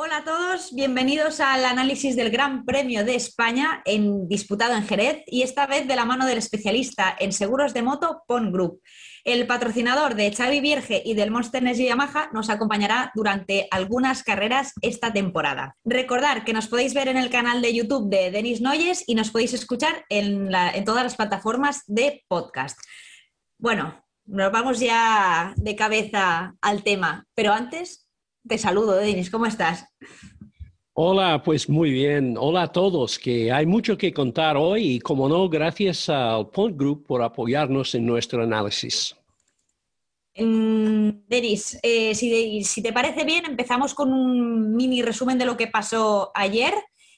Hola a todos, bienvenidos al análisis del Gran Premio de España en, disputado en Jerez y esta vez de la mano del especialista en seguros de moto PON Group. El patrocinador de Xavi Vierge y del Monster Energy Yamaha nos acompañará durante algunas carreras esta temporada. Recordar que nos podéis ver en el canal de YouTube de Denis Noyes y nos podéis escuchar en, en todas las plataformas de podcast. Bueno, nos vamos ya de cabeza al tema, pero antes te saludo, Denis, ¿cómo estás? Hola, pues muy bien. Hola a todos, que hay mucho que contar hoy y como no, gracias al Point Group por apoyarnos en nuestro análisis. Mm, Denis, eh, si, si te parece bien, empezamos con un mini resumen de lo que pasó ayer.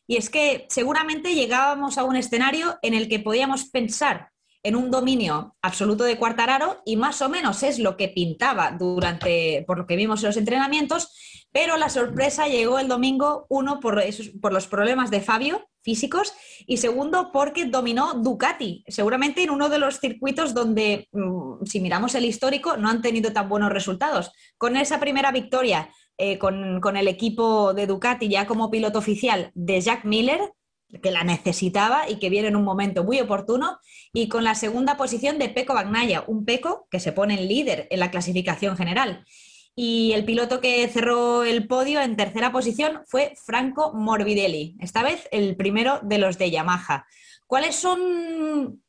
Y es que seguramente llegábamos a un escenario en el que podíamos pensar en un dominio absoluto de Cuartararo y más o menos es lo que pintaba durante, por lo que vimos en los entrenamientos, pero la sorpresa llegó el domingo, uno, por, los problemas de Fabio físicos y segundo, porque dominó Ducati, seguramente en uno de los circuitos donde, mm, si miramos el histórico, no han tenido tan buenos resultados. Con esa primera victoria eh, con el equipo de Ducati ya como piloto oficial de Jack Miller, que la necesitaba y que viene en un momento muy oportuno, y con la segunda posición de Peco Bagnaya, un Peco que se pone en líder en la clasificación general. Y el piloto que cerró el podio en tercera posición fue Franco Morbidelli, esta vez el primero de los de Yamaha. ¿Cuáles son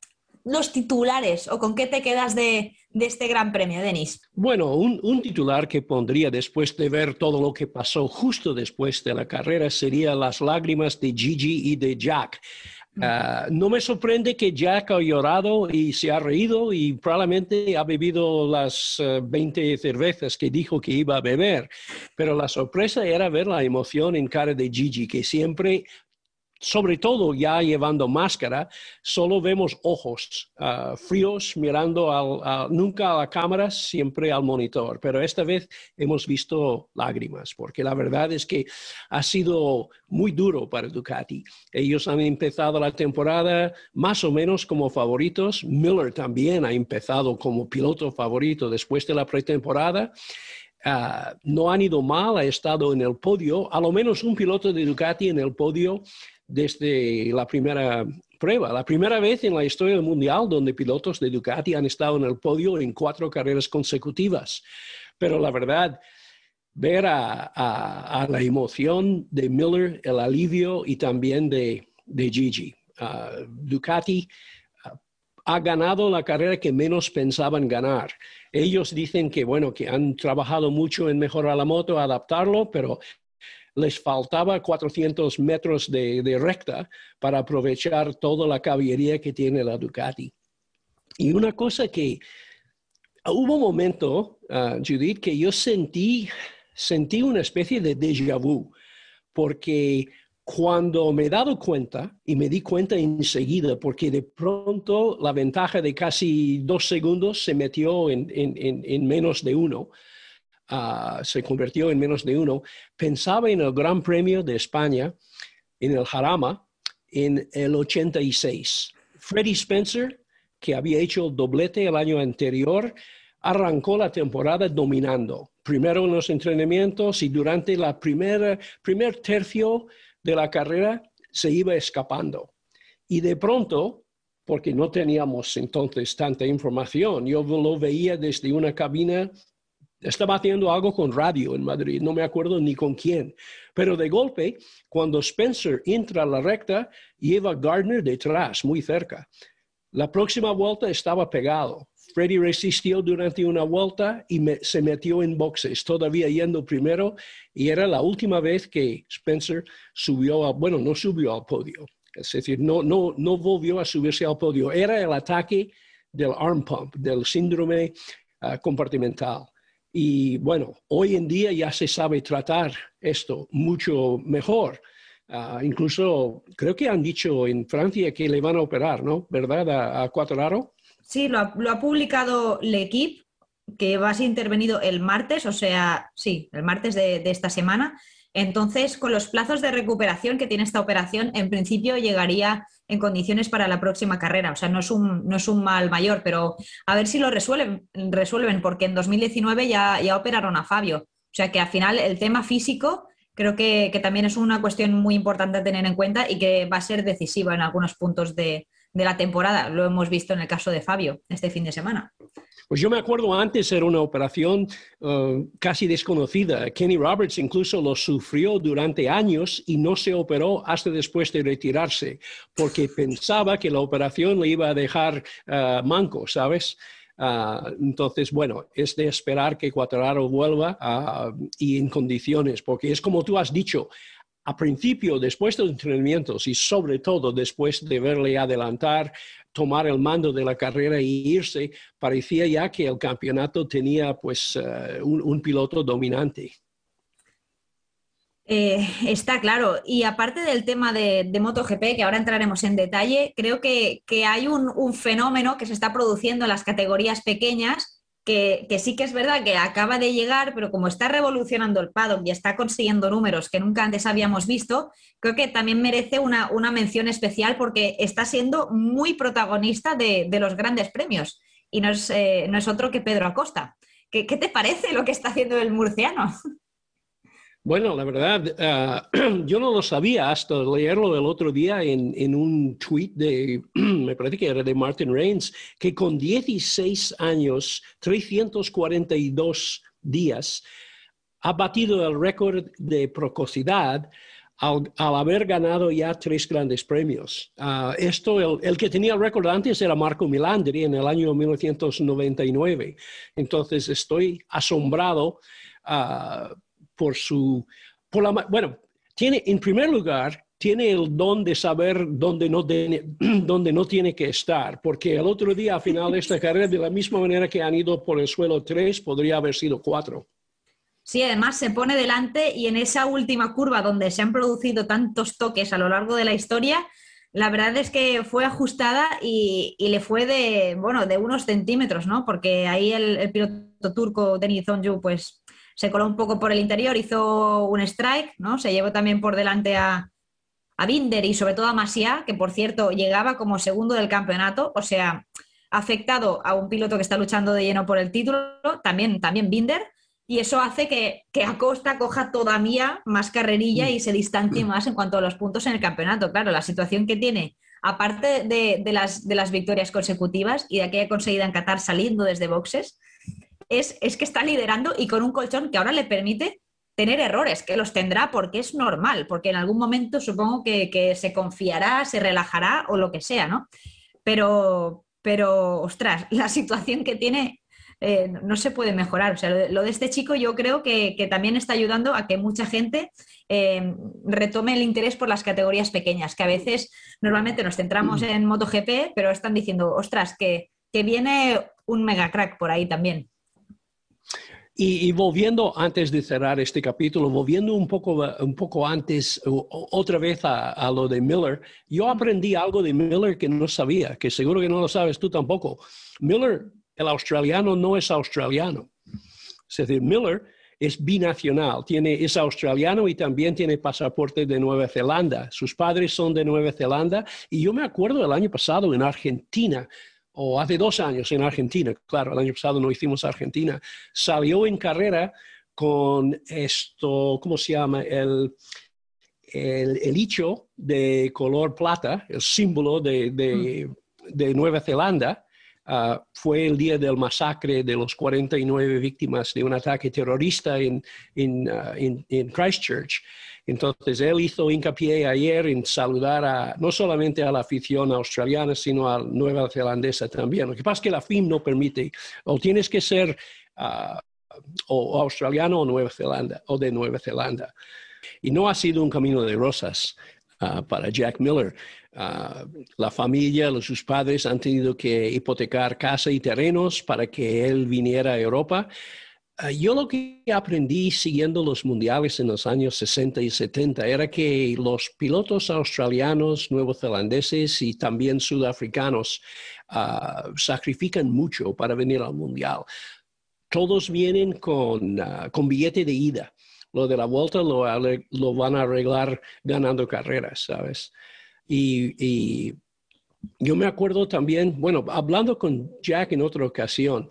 los titulares o con qué te quedas de, este gran premio, Denis? Bueno, un, titular que pondría después de ver todo lo que pasó justo después de la carrera sería las lágrimas de Gigi y de Jack. Mm. Ah, no me sorprende que Jack ha llorado y se ha reído y probablemente ha bebido las 20 eh, cervezas que dijo que iba a beber, pero la sorpresa era ver la emoción en cara de Gigi, que siempre sobre todo ya llevando máscara, solo vemos ojos ah, fríos mirando nunca a la cámara, siempre al monitor. Pero esta vez hemos visto lágrimas, porque la verdad es que ha sido muy duro para Ducati. Ellos han empezado la temporada más o menos como favoritos. Miller también ha empezado como piloto favorito después de la pretemporada. Ah, no han ido mal, ha estado en el podio, a lo menos un piloto de Ducati en el podio desde la primera prueba, la primera vez en la historia del mundial donde pilotos de Ducati han estado en el podio en cuatro carreras consecutivas. Pero la verdad, ver a, la emoción de Miller, el alivio y también de, Gigi. Ah, Ducati ah, ha ganado la carrera que menos pensaban ganar. Ellos dicen que, bueno, que han trabajado mucho en mejorar la moto, adaptarlo, pero les faltaba 400 metros de, recta para aprovechar toda la caballería que tiene la Ducati. Y una cosa que hubo un momento, uh, Judith, que yo sentí, sentí una especie de déjà vu, porque cuando me he dado cuenta, y me di cuenta enseguida, porque de pronto la ventaja de casi dos segundos se metió en menos de uno, Ah, se convirtió en menos de uno, pensaba en el Gran Premio de España, en el Jarama, en el 86. Freddie Spencer, que había hecho el doblete el año anterior, arrancó la temporada dominando, primero en los entrenamientos y durante primera, primer tercio de la carrera se iba escapando. Y de pronto, porque no teníamos entonces tanta información, yo lo veía desde una cabina estaba haciendo algo con radio en Madrid, no me acuerdo ni con quién. Pero de golpe, cuando Spencer entra a la recta, lleva Gardner detrás, muy cerca. La próxima vuelta estaba pegado. Freddy resistió durante una vuelta y se metió en boxes, todavía yendo primero, y era la última vez que Spencer subió, a, bueno, no subió al podio, es decir, no, no, no volvió a subirse al podio. Era el ataque del arm pump, del síndrome ah, compartimental. Y bueno, hoy en día ya se sabe tratar esto mucho mejor. Ah, incluso creo que han dicho en Francia que le van a operar, ¿no? ¿Verdad? A, a Sí, lo ha, publicado L'Equipe, que va a ser intervenido el martes, o sea, sí, el martes de esta semana. Entonces, con los plazos de recuperación que tiene esta operación, en principio llegaría en condiciones para la próxima carrera. O sea, no es un, no es un mal mayor, pero a ver si lo resuelven, resuelven porque en 2019 ya, ya operaron a Fabio. O sea que al final el tema físico creo que, también es una cuestión muy importante a tener en cuenta y que va a ser decisiva en algunos puntos de, de la temporada. Lo hemos visto en el caso de Fabio este fin de semana. Pues yo me acuerdo antes era una operación uh, casi desconocida. Kenny Roberts incluso lo sufrió durante años y no se operó hasta después de retirarse, porque pensaba que la operación le iba a dejar uh, manco, ¿sabes? Uh, entonces, bueno, es de esperar que Cuatraro vuelva y en condiciones, porque es como tú has dicho, a principio, después de los entrenamientos y sobre todo después de verle adelantar, tomar el mando de la carrera e irse, parecía ya que el campeonato tenía pues eh, un, piloto dominante. Eh, está claro. Y aparte del tema de, MotoGP, que ahora entraremos en detalle, creo que, hay un, fenómeno que se está produciendo en las categorías pequeñas que, sí que es verdad que acaba de llegar, pero como está revolucionando el paddock y está consiguiendo números que nunca antes habíamos visto, creo que también merece una, mención especial porque está siendo muy protagonista de, los grandes premios y no es, eh, no es, otro que Pedro Acosta. ¿Qué, ¿Qué te parece lo que está haciendo el murciano? Bueno, la verdad, ah, yo no lo sabía hasta leerlo el otro día en, un tweet de, me parece que era de Martin Reigns, que con 16 años, 342 días, ha batido el récord de precocidad al, haber ganado ya tres grandes premios. Ah, esto, el, que tenía el récord antes era Marco Milandri en el año 1999. Entonces, estoy asombrado. Uh, por su, por la, bueno, tiene, en primer lugar, tiene el don de saber dónde no, tiene, dónde no tiene que estar, porque el otro día, al final de esta carrera, de la misma manera que han ido por el suelo tres, podría haber sido cuatro. Sí, además se pone delante y en esa última curva donde se han producido tantos toques a lo largo de la historia, la verdad es que fue ajustada y, le fue de, bueno, de unos centímetros, ¿no? Porque ahí el, el piloto turco Denis Onju, pues se coló un poco por el interior, hizo un strike, ¿no? Se llevó también por delante a, a Binder y sobre todo a Masia, que por cierto llegaba como segundo del campeonato, o sea, afectado a un piloto que está luchando de lleno por el título, también, también Binder, y eso hace que, que Acosta coja todavía más carrerilla y se distancie más en cuanto a los puntos en el campeonato. Claro, la situación que tiene, aparte de, de, las, de las victorias consecutivas y de aquella conseguida en Qatar saliendo desde boxes, es, que está liderando y con un colchón que ahora le permite tener errores, que los tendrá porque es normal, porque en algún momento supongo que, se confiará, se relajará o lo que sea, ¿no? Pero, pero ostras, la situación que tiene eh, no se puede mejorar. O sea, lo de este chico yo creo que, también está ayudando a que mucha gente eh, retome el interés por las categorías pequeñas, que a veces normalmente nos centramos en MotoGP, pero están diciendo, ostras, que, que viene un mega crack por ahí también. Y, volviendo antes de cerrar este capítulo, volviendo un poco, un poco antes, otra vez a, lo de Miller, yo aprendí algo de Miller que no sabía, que seguro que no lo sabes tú tampoco. Miller, el australiano, no es australiano. Es decir, Miller es binacional, tiene, es australiano y también tiene pasaporte de Nueva Zelanda. Sus padres son de Nueva Zelanda y yo me acuerdo el año pasado en Argentina, o hace dos años en Argentina, claro, el año pasado no hicimos Argentina, salió en carrera con esto, ¿cómo se llama? El, el, hecho de color plata, el símbolo de, de, Nueva Zelanda, ah, fue el día del masacre de los 49 víctimas de un ataque terrorista en, en, ah, en Christchurch. Entonces, él hizo hincapié ayer en saludar a, no solamente a la afición australiana, sino a la nueva zelandesa también. Lo que pasa es que la FIM no permite, o tienes que ser ah, o australiano o Nueva Zelanda, o de Nueva Zelanda. Y no ha sido un camino de rosas ah, para Jack Miller. Ah, la familia, sus padres han tenido que hipotecar casa y terrenos para que él viniera a Europa. Ah, yo lo que aprendí siguiendo los mundiales en los años 60 y 70 era que los pilotos australianos, neozelandeses y también sudafricanos ah, sacrifican mucho para venir al mundial. Todos vienen con, ah, con billete de ida. Lo de la vuelta lo, lo van a arreglar ganando carreras, ¿sabes? Y yo me acuerdo también, bueno, hablando con Jack en otra ocasión,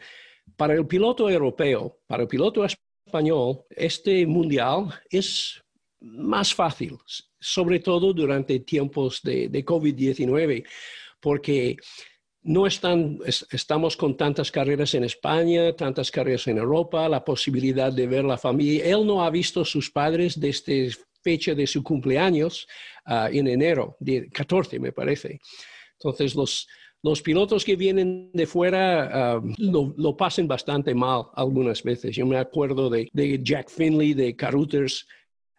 para el piloto europeo, para el piloto español, este mundial es más fácil, sobre todo durante tiempos de, de COVID-19, porque no están, estamos con tantas carreras en España, tantas carreras en Europa, la posibilidad de ver la familia. Él no ha visto a sus padres desde fecha de su cumpleaños ah, en enero, de 14 me parece. Entonces los, los pilotos que vienen de fuera ah, lo, lo, pasan bastante mal algunas veces. Yo me acuerdo de, de Jack Finley, de Caruthers,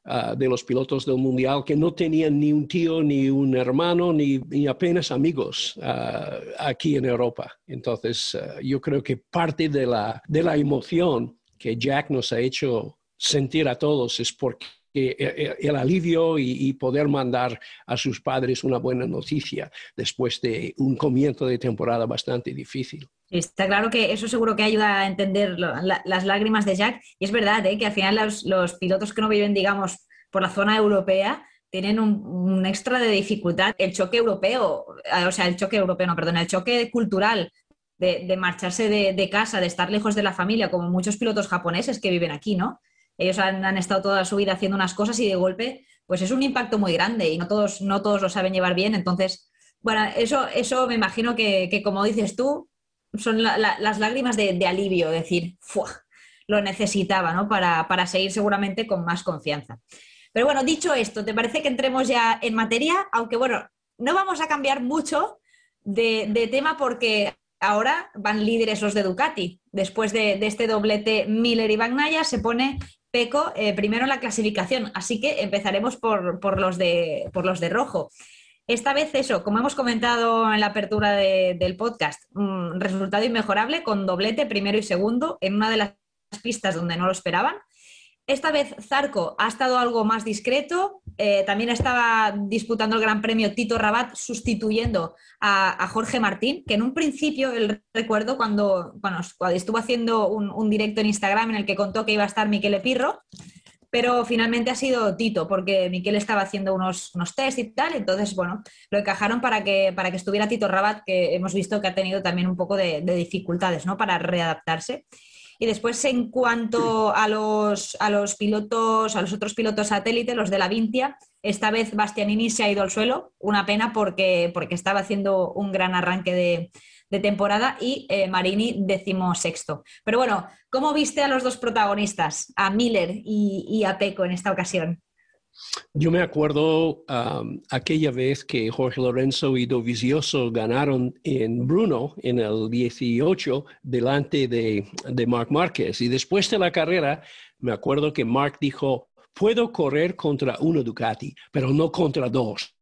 Ah, de los pilotos del mundial que no tenían ni un tío, ni un hermano, ni, apenas amigos ah, aquí en Europa. Entonces, yo creo que parte de la, de la emoción que Jack nos ha hecho sentir a todos es porque eh, eh, el alivio y, poder mandar a sus padres una buena noticia después de un comienzo de temporada bastante difícil. Está claro que eso seguro que ayuda a entender las lágrimas de Jack. Y es verdad ¿eh? que al final los, pilotos que no viven, digamos, por la zona europea tienen un, extra de dificultad. El choque europeo, o sea, el choque europeo, no, perdón, el choque cultural de, marcharse de, casa, de estar lejos de la familia, como muchos pilotos japoneses que viven aquí, ¿no? Ellos han, estado toda su vida haciendo unas cosas y de golpe, pues es un impacto muy grande y no todos, no todos lo saben llevar bien. Entonces, bueno, eso, eso me imagino que, como dices tú, son las lágrimas de, alivio, decir, lo necesitaba, ¿no? Para, seguir seguramente con más confianza. Pero bueno, dicho esto, ¿te parece que entremos ya en materia? Aunque bueno, no vamos a cambiar mucho de, tema porque ahora van líderes los de Ducati. Después de, de, este doblete Miller y Bagnaia se pone Peco eh, primero en la clasificación, así que empezaremos por, los de, por los de rojo. Esta vez eso, como hemos comentado en la apertura del podcast, un resultado inmejorable con doblete primero y segundo en una de las pistas donde no lo esperaban. Esta vez Zarco ha estado algo más discreto, eh, también estaba disputando el Gran Premio Tito Rabat sustituyendo a, Jorge Martín, que en un principio, el recuerdo cuando, cuando estuvo haciendo un, directo en Instagram en el que contó que iba a estar Miquel Epirro, pero finalmente ha sido Tito, porque Miquel estaba haciendo unos, unos test y tal, entonces, bueno, lo encajaron para que, para que estuviera Tito Rabat, que hemos visto que ha tenido también un poco de, de dificultades, ¿no?, para readaptarse. Y después, en cuanto a los, a los pilotos, a los otros pilotos satélite, los de la Vintia, esta vez Bastianini se ha ido al suelo, una pena porque, porque estaba haciendo un gran arranque de, temporada y eh, Marini décimo sexto. Pero bueno, ¿cómo viste a los dos protagonistas, a Miller y a Peco en esta ocasión? Yo me acuerdo aquella vez que Jorge Lorenzo y Dovizioso ganaron en Bruno en el 18 delante de, de Marc Márquez. Y después de la carrera, me acuerdo que Marc dijo, puedo correr contra uno Ducati, pero no contra dos.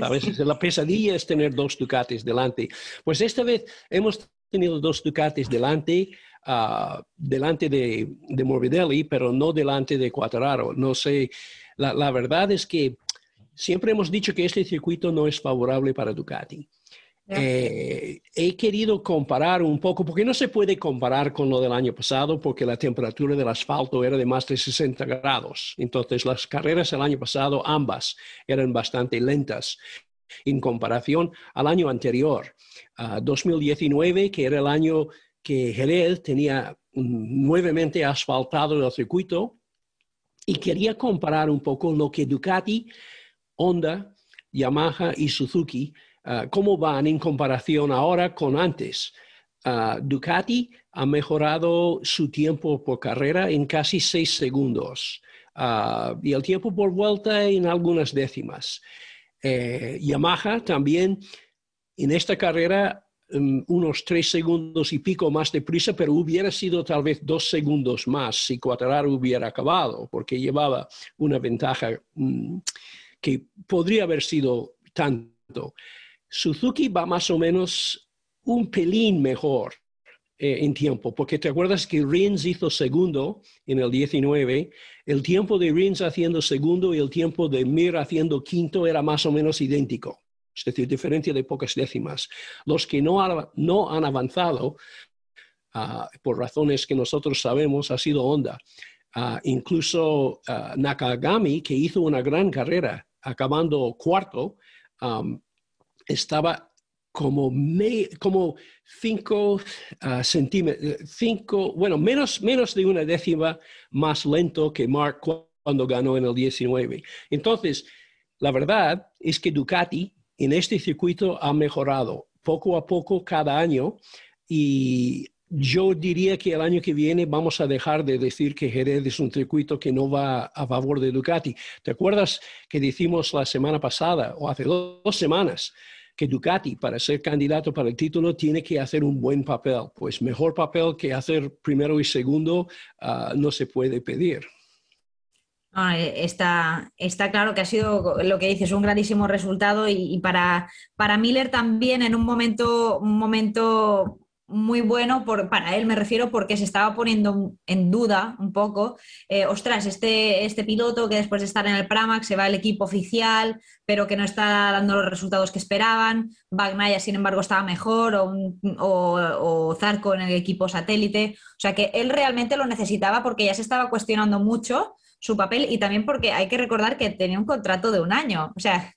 A veces la pesadilla es tener dos Ducatis delante. Pues esta vez hemos tenido dos Ducatis delante, ah, delante de, de, Morbidelli, pero no delante de Quattararo. No sé, la, verdad es que siempre hemos dicho que este circuito no es favorable para Ducati. Eh, he querido comparar un poco, porque no se puede comparar con lo del año pasado, porque la temperatura del asfalto era de más de 60 grados. Entonces, las carreras el año pasado, ambas, eran bastante lentas en comparación al año anterior, 2019, que era el año que Jerez tenía nuevamente asfaltado el circuito y quería comparar un poco lo que Ducati, Honda, Yamaha y Suzuki, ah, cómo van en comparación ahora con antes. Ah, Ducati ha mejorado su tiempo por carrera en casi seis segundos ah, y el tiempo por vuelta en algunas décimas. Eh, Yamaha también en esta carrera unos tres segundos y pico más de prisa, pero hubiera sido tal vez dos segundos más si Quattararo hubiera acabado, porque llevaba una ventaja mm, que podría haber sido tanto. Suzuki va más o menos un pelín mejor eh, en tiempo, porque te acuerdas que Rins hizo segundo en el 19, el tiempo de Rins haciendo segundo y el tiempo de Mir haciendo quinto era más o menos idéntico es decir, diferencia de pocas décimas. Los que no, han avanzado, ah, por razones que nosotros sabemos, ha sido Honda. Ah, incluso ah, Nakagami, que hizo una gran carrera, acabando cuarto, estaba como, como cinco centímetros, cinco, bueno, menos, menos de una décima más lento que Mark cuando ganó en el 19. Entonces, la verdad es que Ducati en este circuito ha mejorado poco a poco cada año y yo diría que el año que viene vamos a dejar de decir que Jerez es un circuito que no va a favor de Ducati. ¿Te acuerdas que decimos la semana pasada o hace dos semanas que Ducati para ser candidato para el título tiene que hacer un buen papel? Pues mejor papel que hacer primero y segundo ah, no se puede pedir. Eh, está, está, claro que ha sido lo que dices, un grandísimo resultado y, para, para Miller también en un momento, un momento muy bueno por, para él, me refiero, porque se estaba poniendo en duda un poco, eh, ostras, este, este piloto que después de estar en el Pramac se va al equipo oficial, pero que no está dando los resultados que esperaban, Bagnaya, sin embargo, estaba mejor, o, o, Zarco en el equipo satélite, o sea que él realmente lo necesitaba porque ya se estaba cuestionando mucho su papel y también porque hay que recordar que tenía un contrato de un año, o sea,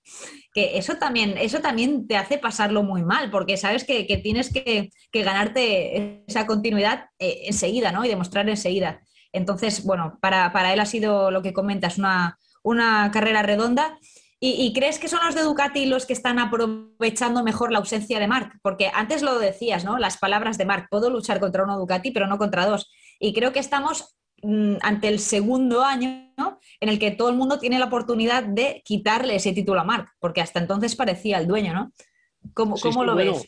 que eso también, eso también te hace pasarlo muy mal, porque sabes que, tienes que, ganarte esa continuidad eh, enseguida, ¿no? Y demostrar enseguida. Entonces, bueno, para, él ha sido lo que comentas, una, una carrera redonda. ¿Y, crees que son los de Ducati los que están aprovechando mejor la ausencia de Marc? Porque antes lo decías, ¿no? Las palabras de Marc, puedo luchar contra uno Ducati, pero no contra dos. Y creo que estamos ante el segundo año en el que todo el mundo tiene la oportunidad de quitarle ese título a Mark, porque hasta entonces parecía el dueño, ¿no? ¿Cómo, lo ves?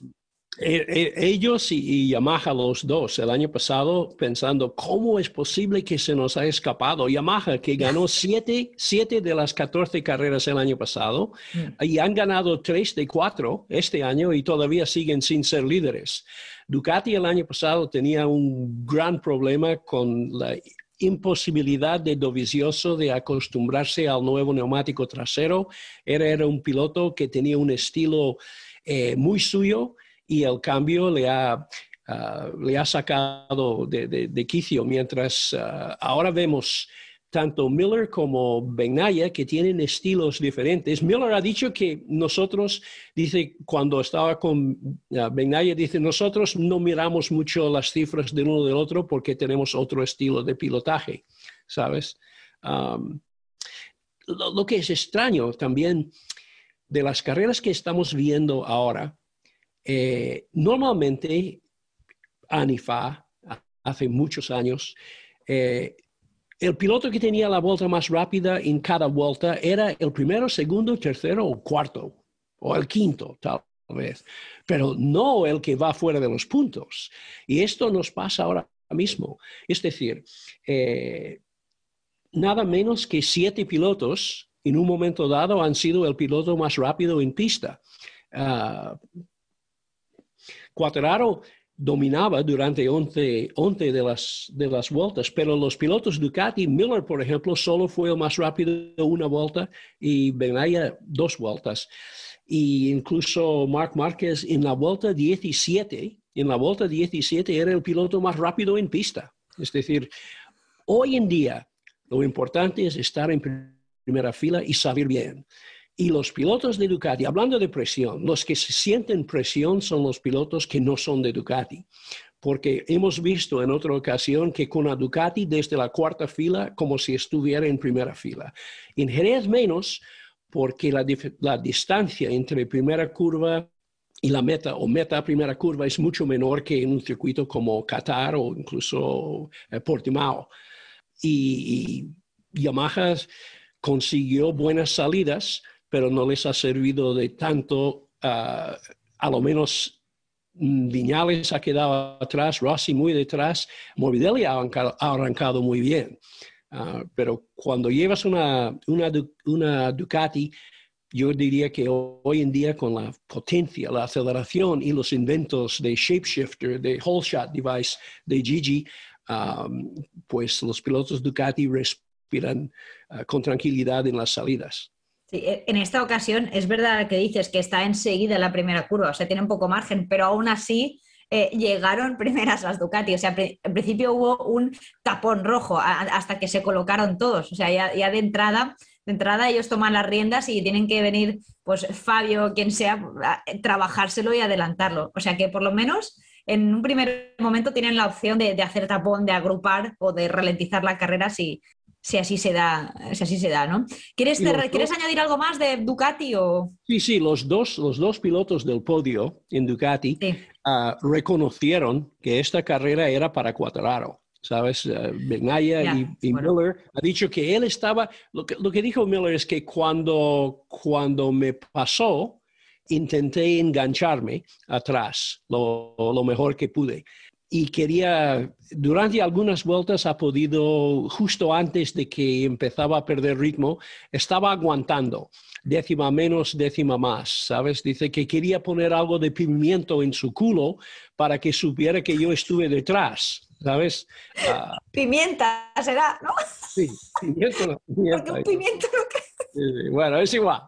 Eh, eh, ellos y, Yamaha, los dos, el año pasado, pensando, ¿cómo es posible que se nos ha escapado? Yamaha, que ganó siete, siete de las 14 carreras el año pasado, mm. y han ganado tres de cuatro este año y todavía siguen sin ser líderes. Ducati el año pasado tenía un gran problema con la imposibilidad de Dovizioso de acostumbrarse al nuevo neumático trasero. Era, era un piloto que tenía un estilo eh, muy suyo y el cambio le ha, ah, le ha sacado de, quicio, mientras ah, ahora vemos tanto Miller como Benaya, que tienen estilos diferentes. Miller ha dicho que nosotros, dice, cuando estaba con uh, Benaya, dice, nosotros no miramos mucho las cifras del uno del otro porque tenemos otro estilo de pilotaje, ¿sabes? Lo, que es extraño también de las carreras que estamos viendo ahora, eh, normalmente Anifa, hace muchos años, eh, el piloto que tenía la vuelta más rápida en cada vuelta era el primero, segundo, tercero o cuarto, o el quinto, tal vez, pero no el que va fuera de los puntos. Y esto nos pasa ahora mismo. Es decir, eh, nada menos que siete pilotos en un momento dado han sido el piloto más rápido en pista. Uh, dominaba durante 11, de, las, de las vueltas, pero los pilotos Ducati, Miller, por ejemplo, solo fue el más rápido una vuelta y Benaya dos vueltas. Y incluso Marc Márquez en la vuelta 17, en la vuelta 17 era el piloto más rápido en pista. Es decir, hoy en día lo importante es estar en primera fila y saber bien. Y los pilotos de Ducati, hablando de presión, los que se sienten presión son los pilotos que no son de Ducati, porque hemos visto en otra ocasión que con la Ducati desde la cuarta fila como si estuviera en primera fila. En Jerez menos, porque la, la distancia entre primera curva y la meta o meta primera curva es mucho menor que en un circuito como Qatar o incluso eh, Portimao. Y, y Yamaha consiguió buenas salidas, pero no les ha servido de tanto, ah, a lo menos mm, Viñales ha quedado atrás, Rossi muy detrás, Morbidelli ha arrancado, muy bien. Ah, pero cuando llevas una, Ducati, yo diría que hoy en día con la potencia, la aceleración y los inventos de shapeshifter, de whole shot device de Gigi, ah, pues los pilotos Ducati respiran con tranquilidad en las salidas. E, en esta ocasión es verdad que dices que está enseguida la primera curva, o sea, tiene un poco margen, pero aún así eh, llegaron primeras las Ducati. O sea, en principio hubo un tapón rojo hasta que se colocaron todos. O sea, ya, de entrada, de entrada ellos toman las riendas y tienen que venir, pues Fabio, quien sea, trabajárselo y adelantarlo. O sea que por lo menos en un primer momento tienen la opción de hacer tapón, de agrupar o de ralentizar la carrera si, si así se da, si así se da, ¿no? ¿Quieres, ¿quieres añadir algo más de Ducati o...? Sí, sí, los dos, los dos pilotos del podio en Ducati ah, reconocieron que esta carrera era para Cuadraro. ¿Sabes? Uh, y, Miller ha dicho que él estaba, lo que, lo que dijo Miller es que cuando, cuando me pasó, intenté engancharme atrás lo, lo mejor que pude y quería, durante algunas vueltas ha podido, justo antes de que empezaba a perder ritmo, estaba aguantando, décima menos, décima más, ¿sabes? Dice que quería poner algo de pimiento en su culo para que supiera que yo estuve detrás, ¿sabes? Ah. pimienta será, ¿no? Sí, pimiento. Porque un pimiento bueno, es igual.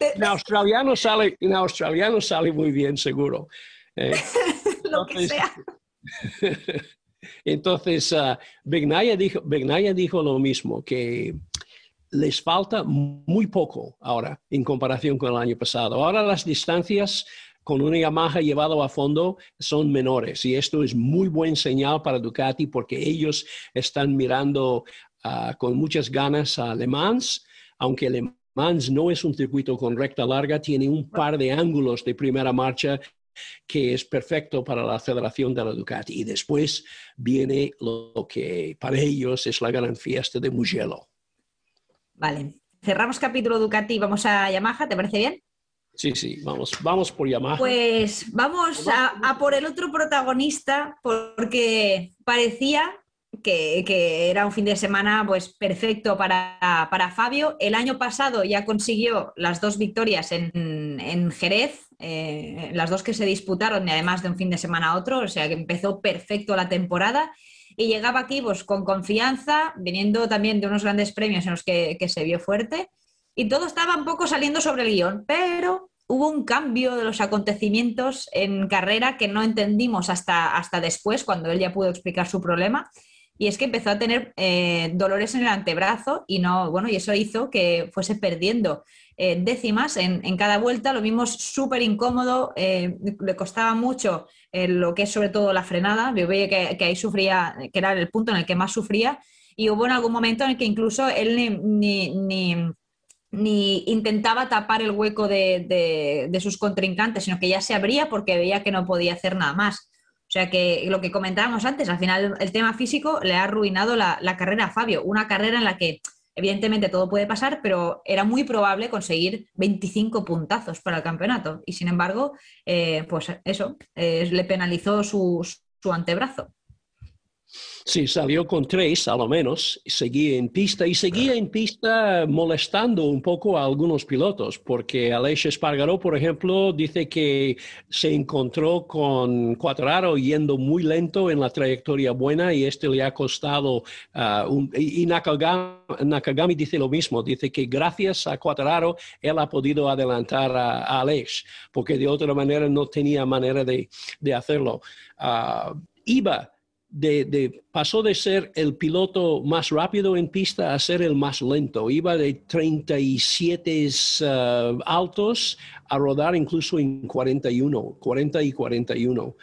En australiano sale, en australiano sale muy bien, seguro. Eh, Lo que sea. Entonces, uh, dijo, dijo lo mismo, que les falta muy poco ahora en comparación con el año pasado. Ahora las distancias con una Yamaha llevado a fondo son menores y esto es muy buen señal para Ducati porque ellos están mirando uh, con muchas ganas a Le Mans, aunque Le Mans no es un circuito con recta larga, tiene un par de ángulos de primera marcha que es perfecto para la aceleración de la Ducati. Y después viene lo que para ellos es la gran fiesta de Mugello. Vale, cerramos capítulo Ducati, vamos a Yamaha, ¿te parece bien? Sí, sí, vamos, vamos por Yamaha. Pues vamos a, por el otro protagonista porque parecía que, era un fin de semana pues perfecto para, para, Fabio. El año pasado ya consiguió las dos victorias en, en Jerez, eh, las dos que se disputaron, y además de un fin de semana a otro, o sea que empezó perfecto la temporada. Y llegaba aquí pues, con confianza, viniendo también de unos grandes premios en los que, se vio fuerte, y todo estaba un poco saliendo sobre el guion, pero hubo un cambio de los acontecimientos en carrera que no entendimos hasta, hasta después, cuando él ya pudo explicar su problema, y es que empezó a tener eh, dolores en el antebrazo y no, bueno, y eso hizo que fuese perdiendo eh, décimas en, cada vuelta, lo vimos súper incómodo, eh, le costaba mucho lo que es sobre todo la frenada, yo veía que, ahí sufría, que era el punto en el que más sufría, y hubo en algún momento en el que incluso él ni, intentaba tapar el hueco de, sus contrincantes, sino que ya se abría porque veía que no podía hacer nada más. O sea que lo que comentábamos antes, al final el tema físico le ha arruinado la, carrera a Fabio, una carrera en la que Evidentemente todo puede pasar, pero era muy probable conseguir 25 puntazos para el campeonato. Y sin embargo, eh, pues eso, eh, le penalizó su antebrazo. Sí, salió con tres a lo menos, seguía en pista y seguía en pista molestando un poco a algunos pilotos, porque Aleix Espargaró, por ejemplo, dice que se encontró con Cuatraro yendo muy lento en la trayectoria buena y este le ha costado, uh, un, y Nakagami, dice lo mismo, dice que gracias a Cuatraro él ha podido adelantar a, Aleix, porque de otra manera no tenía manera de, de hacerlo. Uh, iba de, pasó de ser el piloto más rápido en pista a ser el más lento. Iba de 37 uh, altos a rodar incluso en 41, 40 y 41. Uh,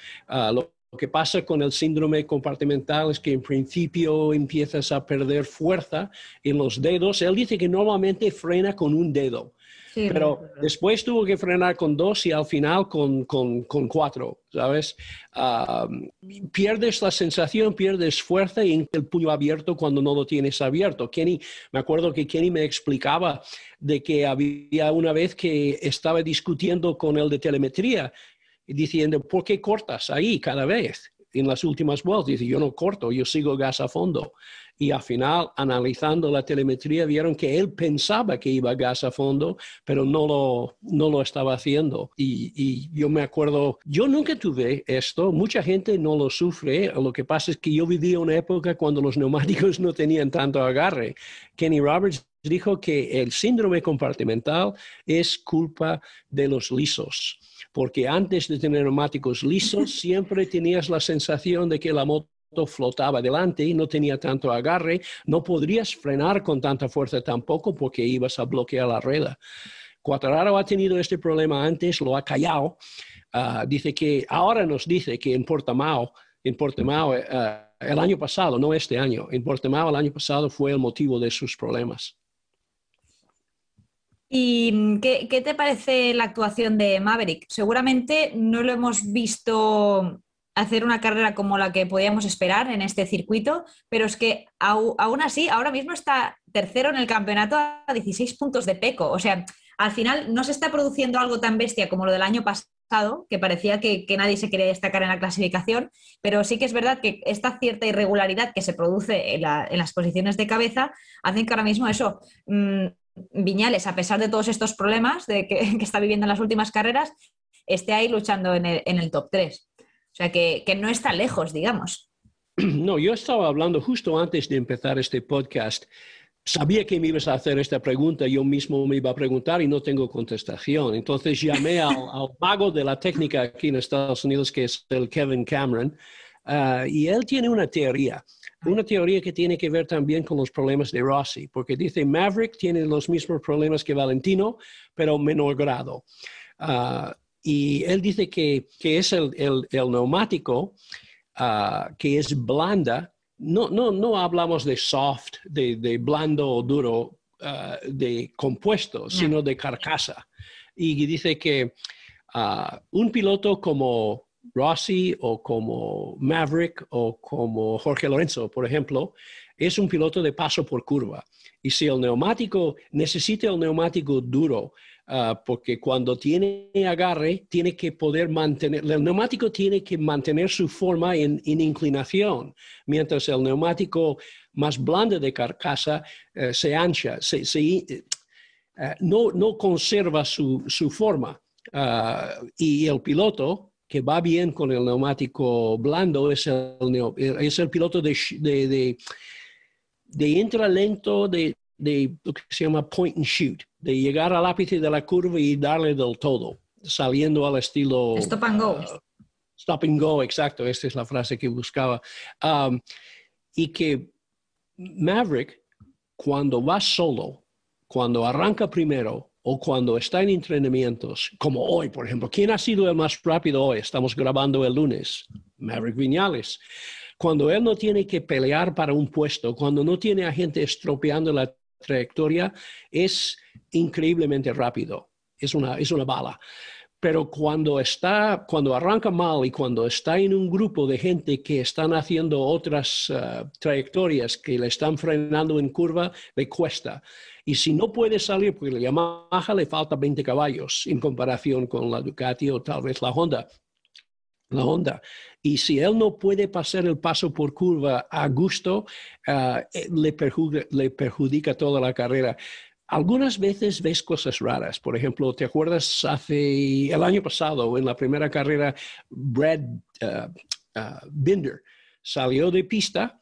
lo que pasa con el síndrome compartimental es que en principio empiezas a perder fuerza en los dedos. Él dice que normalmente frena con un dedo pero después tuvo que frenar con dos y al final con, con, con cuatro, ¿sabes? pierdes la sensación, pierdes fuerza y el puño abierto cuando no lo tienes abierto. Kenny, me acuerdo que Kenny me explicaba de que había una vez que estaba discutiendo con él de telemetría diciendo, ¿por qué cortas ahí cada vez? En las últimas vueltas, dice, yo no corto, yo sigo gas a fondo y al final, analizando la telemetría, vieron que él pensaba que iba gas a fondo, pero no lo, no lo estaba haciendo. Y, yo me acuerdo, yo nunca tuve esto, mucha gente no lo sufre, lo que pasa es que yo vivía una época cuando los neumáticos no tenían tanto agarre. Kenny Roberts dijo que el síndrome compartimental es culpa de los lisos porque antes de tener neumáticos lisos siempre tenías la sensación de que la moto flotaba delante y no tenía tanto agarre, no podrías frenar con tanta fuerza tampoco porque ibas a bloquear la rueda. Cuatraro ha tenido este problema antes, lo ha callado. Ah, dice que ahora nos dice que en Portimao, en Portimao eh, el año pasado, no este año. En Portimao el año pasado fue el motivo de sus problemas. ¿Y qué, qué, te parece la actuación de Maverick? Seguramente no lo hemos visto hacer una carrera como la que podíamos esperar en este circuito, pero es que aún así, ahora mismo está tercero en el campeonato a 16 puntos de peco. O sea, al final no se está produciendo algo tan bestia como lo del año pasado, que parecía que, nadie se quería destacar en la clasificación, pero sí que es verdad que esta cierta irregularidad que se produce en, las posiciones de cabeza hacen que ahora mismo eso... Mm, Viñales, a pesar de todos estos problemas de que, está viviendo en las últimas carreras, esté ahí luchando en el, en el top 3. O sea, que, que, no está lejos, digamos. No, yo estaba hablando justo antes de empezar este podcast. Sabía que me ibas a hacer esta pregunta, yo mismo me iba a preguntar y no tengo contestación. Entonces llamé al, al mago de la técnica aquí en Estados Unidos, que es el Kevin Cameron, uh, y él tiene una teoría. Una teoría que tiene que ver también con los problemas de Rossi, porque dice Maverick tiene los mismos problemas que Valentino, pero menor grado. Uh, y él dice que, que es el, el, el neumático uh, que es blanda. No, no, no hablamos de soft, de, de blando o duro, uh, de compuesto, no. sino de carcasa. Y dice que un piloto como Rossi o como Maverick o como Jorge Lorenzo, por ejemplo, es un piloto de paso por curva. Y si el neumático necesita el neumático duro uh, porque cuando tiene agarre, tiene que poder mantener, el neumático tiene que mantener su forma en, inclinación, mientras el neumático más blando de carcasa uh, se ancha, se, uh, no, conserva su, su forma. y el piloto que va bien con el neumático blando es el, es el piloto de, de, de, de entra lento, de, de lo que se llama point and shoot, de llegar al ápice de la curva y darle del todo, saliendo al estilo... Stop and go. Uh, stop and go, exacto, esta es la frase que buscaba. Um, y que Maverick, cuando va solo, cuando arranca primero o cuando está en entrenamientos, como hoy, por ejemplo, ¿quién ha sido el más rápido hoy? Estamos grabando el lunes, Maverick Viñales. Cuando él no tiene que pelear para un puesto, cuando no tiene a gente estropeando la trayectoria es increíblemente rápido, es una, es una bala. Pero cuando está, cuando arranca mal y cuando está en un grupo de gente que están haciendo otras uh, trayectorias que le están frenando en curva, le cuesta. Y si no puede salir, porque la Yamaha le falta 20 caballos en comparación con la Ducati o tal vez la Honda, la Honda. Y si él no puede pasar el paso por curva a gusto, uh, le, perjudica, le, perjudica, toda la carrera. Algunas veces ves cosas raras. Por ejemplo, ¿te acuerdas hace el año pasado en la primera carrera, Brad uh, uh, Binder salió de pista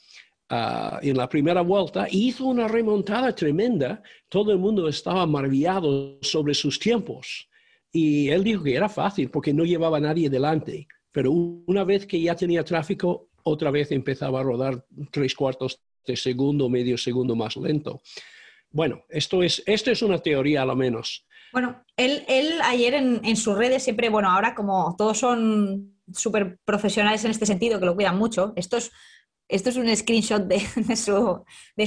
en la primera vuelta hizo una remontada tremenda? Todo el mundo estaba maravillado sobre sus tiempos. Y él dijo que era fácil porque no llevaba a nadie delante pero una vez que ya tenía tráfico, otra vez empezaba a rodar tres cuartos de segundo, medio segundo más lento. Bueno, esto es, esto es una teoría a lo menos. Bueno, él, él ayer en, en, sus redes siempre, bueno, ahora como todos son súper profesionales en este sentido, que lo cuidan mucho, esto es, esto es un screenshot de, su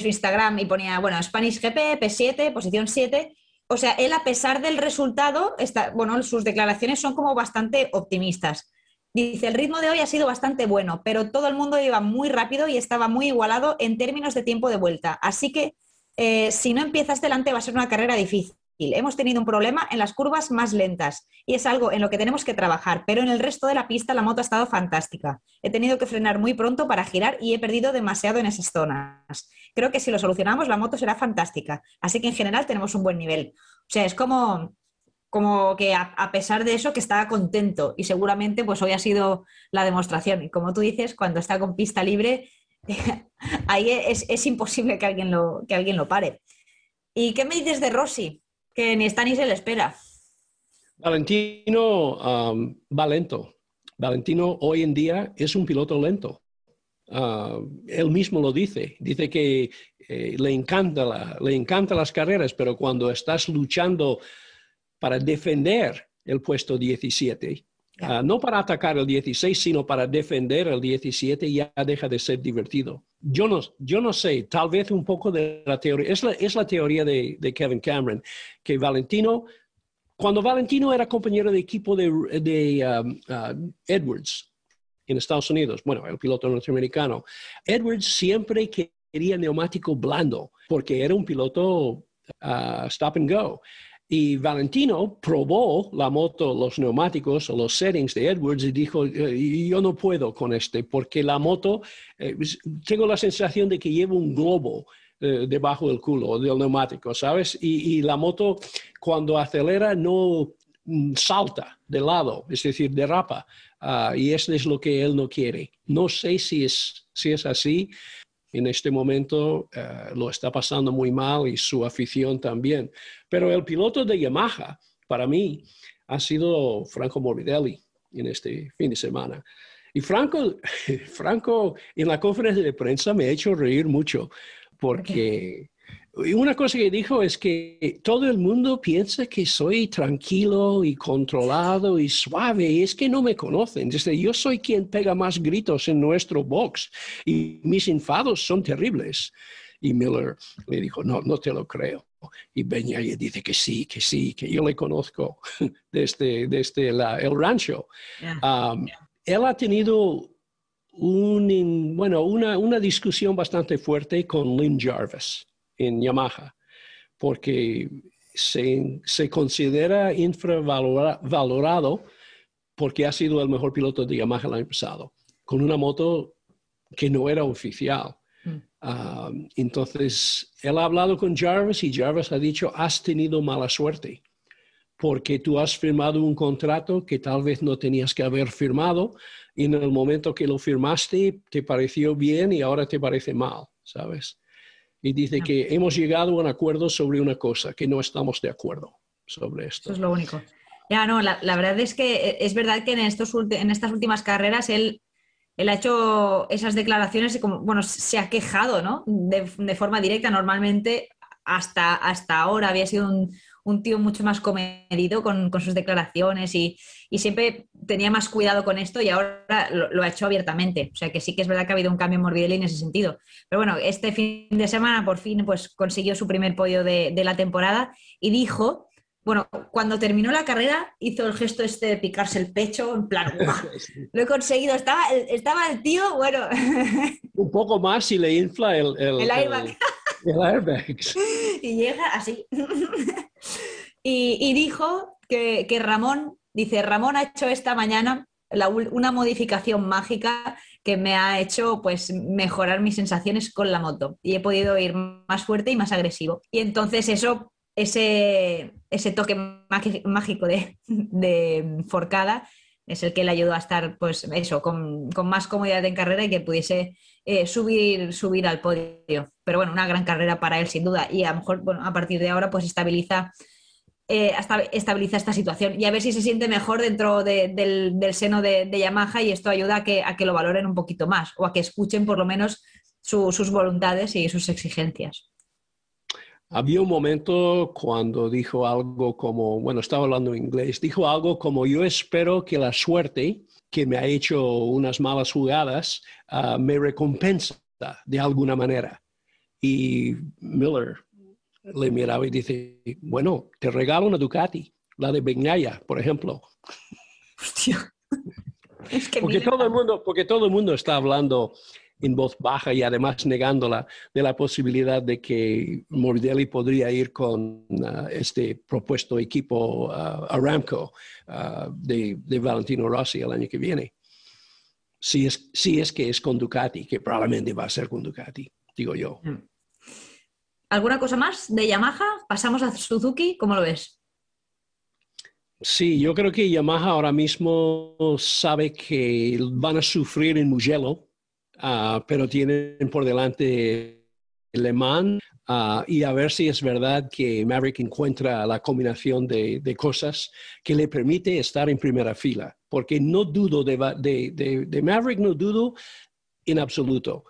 Instagram y ponía, bueno, Spanish GP, P7, posición 7, o sea, él a pesar del resultado, está, bueno, sus declaraciones son como bastante optimistas. Dice, el ritmo de hoy ha sido bastante bueno, pero todo el mundo iba muy rápido y estaba muy igualado en términos de tiempo de vuelta. Así que eh, si no empiezas delante va a ser una carrera difícil. Hemos tenido un problema en las curvas más lentas y es algo en lo que tenemos que trabajar, pero en el resto de la pista la moto ha estado fantástica. He tenido que frenar muy pronto para girar y he perdido demasiado en esas zonas. Creo que si lo solucionamos la moto será fantástica, así que en general tenemos un buen nivel. O sea, es como como que a, pesar de eso que estaba contento y seguramente pues hoy ha sido la demostración y como tú dices cuando está con pista libre ahí es, es, imposible que alguien, lo, que alguien lo pare ¿y qué me dices de Rossi? Que ni está ni se le espera. Valentino um, va lento. Valentino hoy en día es un piloto lento. Uh, él mismo lo dice. Dice que eh, le encanta la, le encanta las carreras pero cuando estás luchando para defender el puesto 17, Ah, no para atacar el 16, sino para defender el 17, ya deja de ser divertido. Yo no, yo no sé, tal vez un poco de la teoría, es la, es la teoría de, Kevin Cameron, que Valentino, cuando Valentino era compañero de equipo de, de um, uh, Edwards en Estados Unidos, bueno, el piloto norteamericano, Edwards siempre quería neumático blando, porque era un piloto uh, stop and go. Y Valentino probó la moto, los neumáticos los settings de Edwards y dijo, eh, yo no puedo con este porque la moto, eh, tengo la sensación de que llevo un globo eh, debajo del culo del neumático, ¿sabes? Y, la moto cuando acelera no mm, salta de lado, es decir, derrapa. Ah, y eso es lo que él no quiere. No sé si es, si es así en este momento eh, lo está pasando muy mal y su afición también. Pero el piloto de Yamaha, para mí, ha sido Franco Morbidelli en este fin de semana. Y Franco, Franco en la conferencia de prensa me ha hecho reír mucho porque una cosa que dijo es que todo el mundo piensa que soy tranquilo y controlado y suave, y es que no me conocen. Dice, yo soy quien pega más gritos en nuestro box y mis enfados son terribles. Y Miller le dijo, no, no te lo creo. Y Beñaya dice que sí, que sí, que yo le conozco desde, desde el rancho. Um, él ha tenido un, bueno, una, una discusión bastante fuerte con Lynn Jarvis en Yamaha, porque se, se considera infravalorado porque ha sido el mejor piloto de Yamaha el año pasado, con una moto que no era oficial. Ah, entonces, él ha hablado con Jarvis y Jarvis ha dicho, has tenido mala suerte, porque tú has firmado un contrato que tal vez no tenías que haber firmado y en el momento que lo firmaste te pareció bien y ahora te parece mal, ¿sabes? Y dice ah. que hemos llegado a un acuerdo sobre una cosa, que no estamos de acuerdo sobre esto. Eso es lo único. Ya, no, la, verdad es que eh, es verdad que en, estos, en estas últimas carreras él, él ha hecho esas declaraciones y como, bueno, se ha quejado, ¿no? De, de forma directa. Normalmente hasta, hasta ahora había sido un, un tío mucho más comedido con, sus declaraciones y, siempre tenía más cuidado con esto y ahora lo, ha hecho abiertamente. O sea que sí que es verdad que ha habido un cambio en Morbidelli en ese sentido. Pero bueno, este fin de semana por fin pues, consiguió su primer podio de, la temporada y dijo bueno, cuando terminó la carrera hizo el gesto este de picarse el pecho, en plan, lo he conseguido, estaba, estaba el tío, bueno. Un poco más y le infla el, el. El, airbag. Y llega así. Y, dijo que, Ramón, dice, Ramón ha hecho esta mañana una modificación mágica que me ha hecho pues mejorar mis sensaciones con la moto y he podido ir más fuerte y más agresivo. Y entonces eso, ese, ese toque mágico de, de forcada es el que le ayudó a estar pues eso, con, más comodidad en carrera y que pudiese eh, subir, subir al podio. Pero bueno, una gran carrera para él sin duda y a lo mejor bueno, a partir de ahora pues estabiliza eh, estabiliza esta situación y a ver si se siente mejor dentro del, seno de, Yamaha y esto ayuda a que, a que lo valoren un poquito más o a que escuchen por lo menos sus voluntades y sus exigencias. Había un momento cuando dijo algo como, bueno, estaba hablando en inglés, dijo algo como yo espero que la suerte que me ha hecho unas malas jugadas ah, me recompensa de alguna manera. Y Miller le miraba y dice, bueno, te regalo una Ducati, la de Begnaya, por ejemplo. Hostia. porque, todo el mundo, porque todo el mundo está hablando en voz baja y además negándola de la posibilidad de que Morbidelli podría ir con uh, este propuesto equipo uh, Aramco uh, de, de, Valentino Rossi el año que viene. Si es, si es que es con Ducati, que probablemente va a ser con Ducati, digo yo. Mm. ¿Alguna cosa más de Yamaha? Pasamos a Suzuki, ¿cómo lo ves? Sí, yo creo que Yamaha ahora mismo sabe que van a sufrir en Mugello, ah, pero tienen por delante Le Mans ah, y a ver si es verdad que Maverick encuentra la combinación de, cosas que le permite estar en primera fila, porque no dudo de Maverick, no dudo en absoluto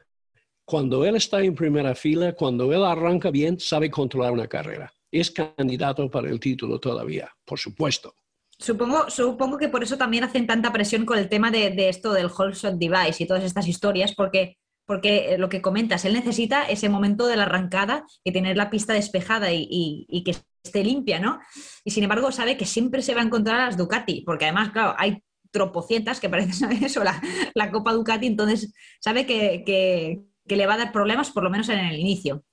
cuando él está en primera fila, cuando él arranca bien, sabe controlar una carrera. Es candidato para el título todavía, por supuesto. Supongo, supongo que por eso también hacen tanta presión con el tema de, esto del whole device y todas estas historias, porque, porque lo que comentas, él necesita ese momento de la arrancada y tener la pista despejada y, que esté limpia, ¿no? Y sin embargo sabe que siempre se va a encontrar a las Ducati, porque además, claro, hay tropocientas que parecen eso, la, la Copa Ducati, entonces sabe que, que le va a dar problemas, por lo menos en el inicio.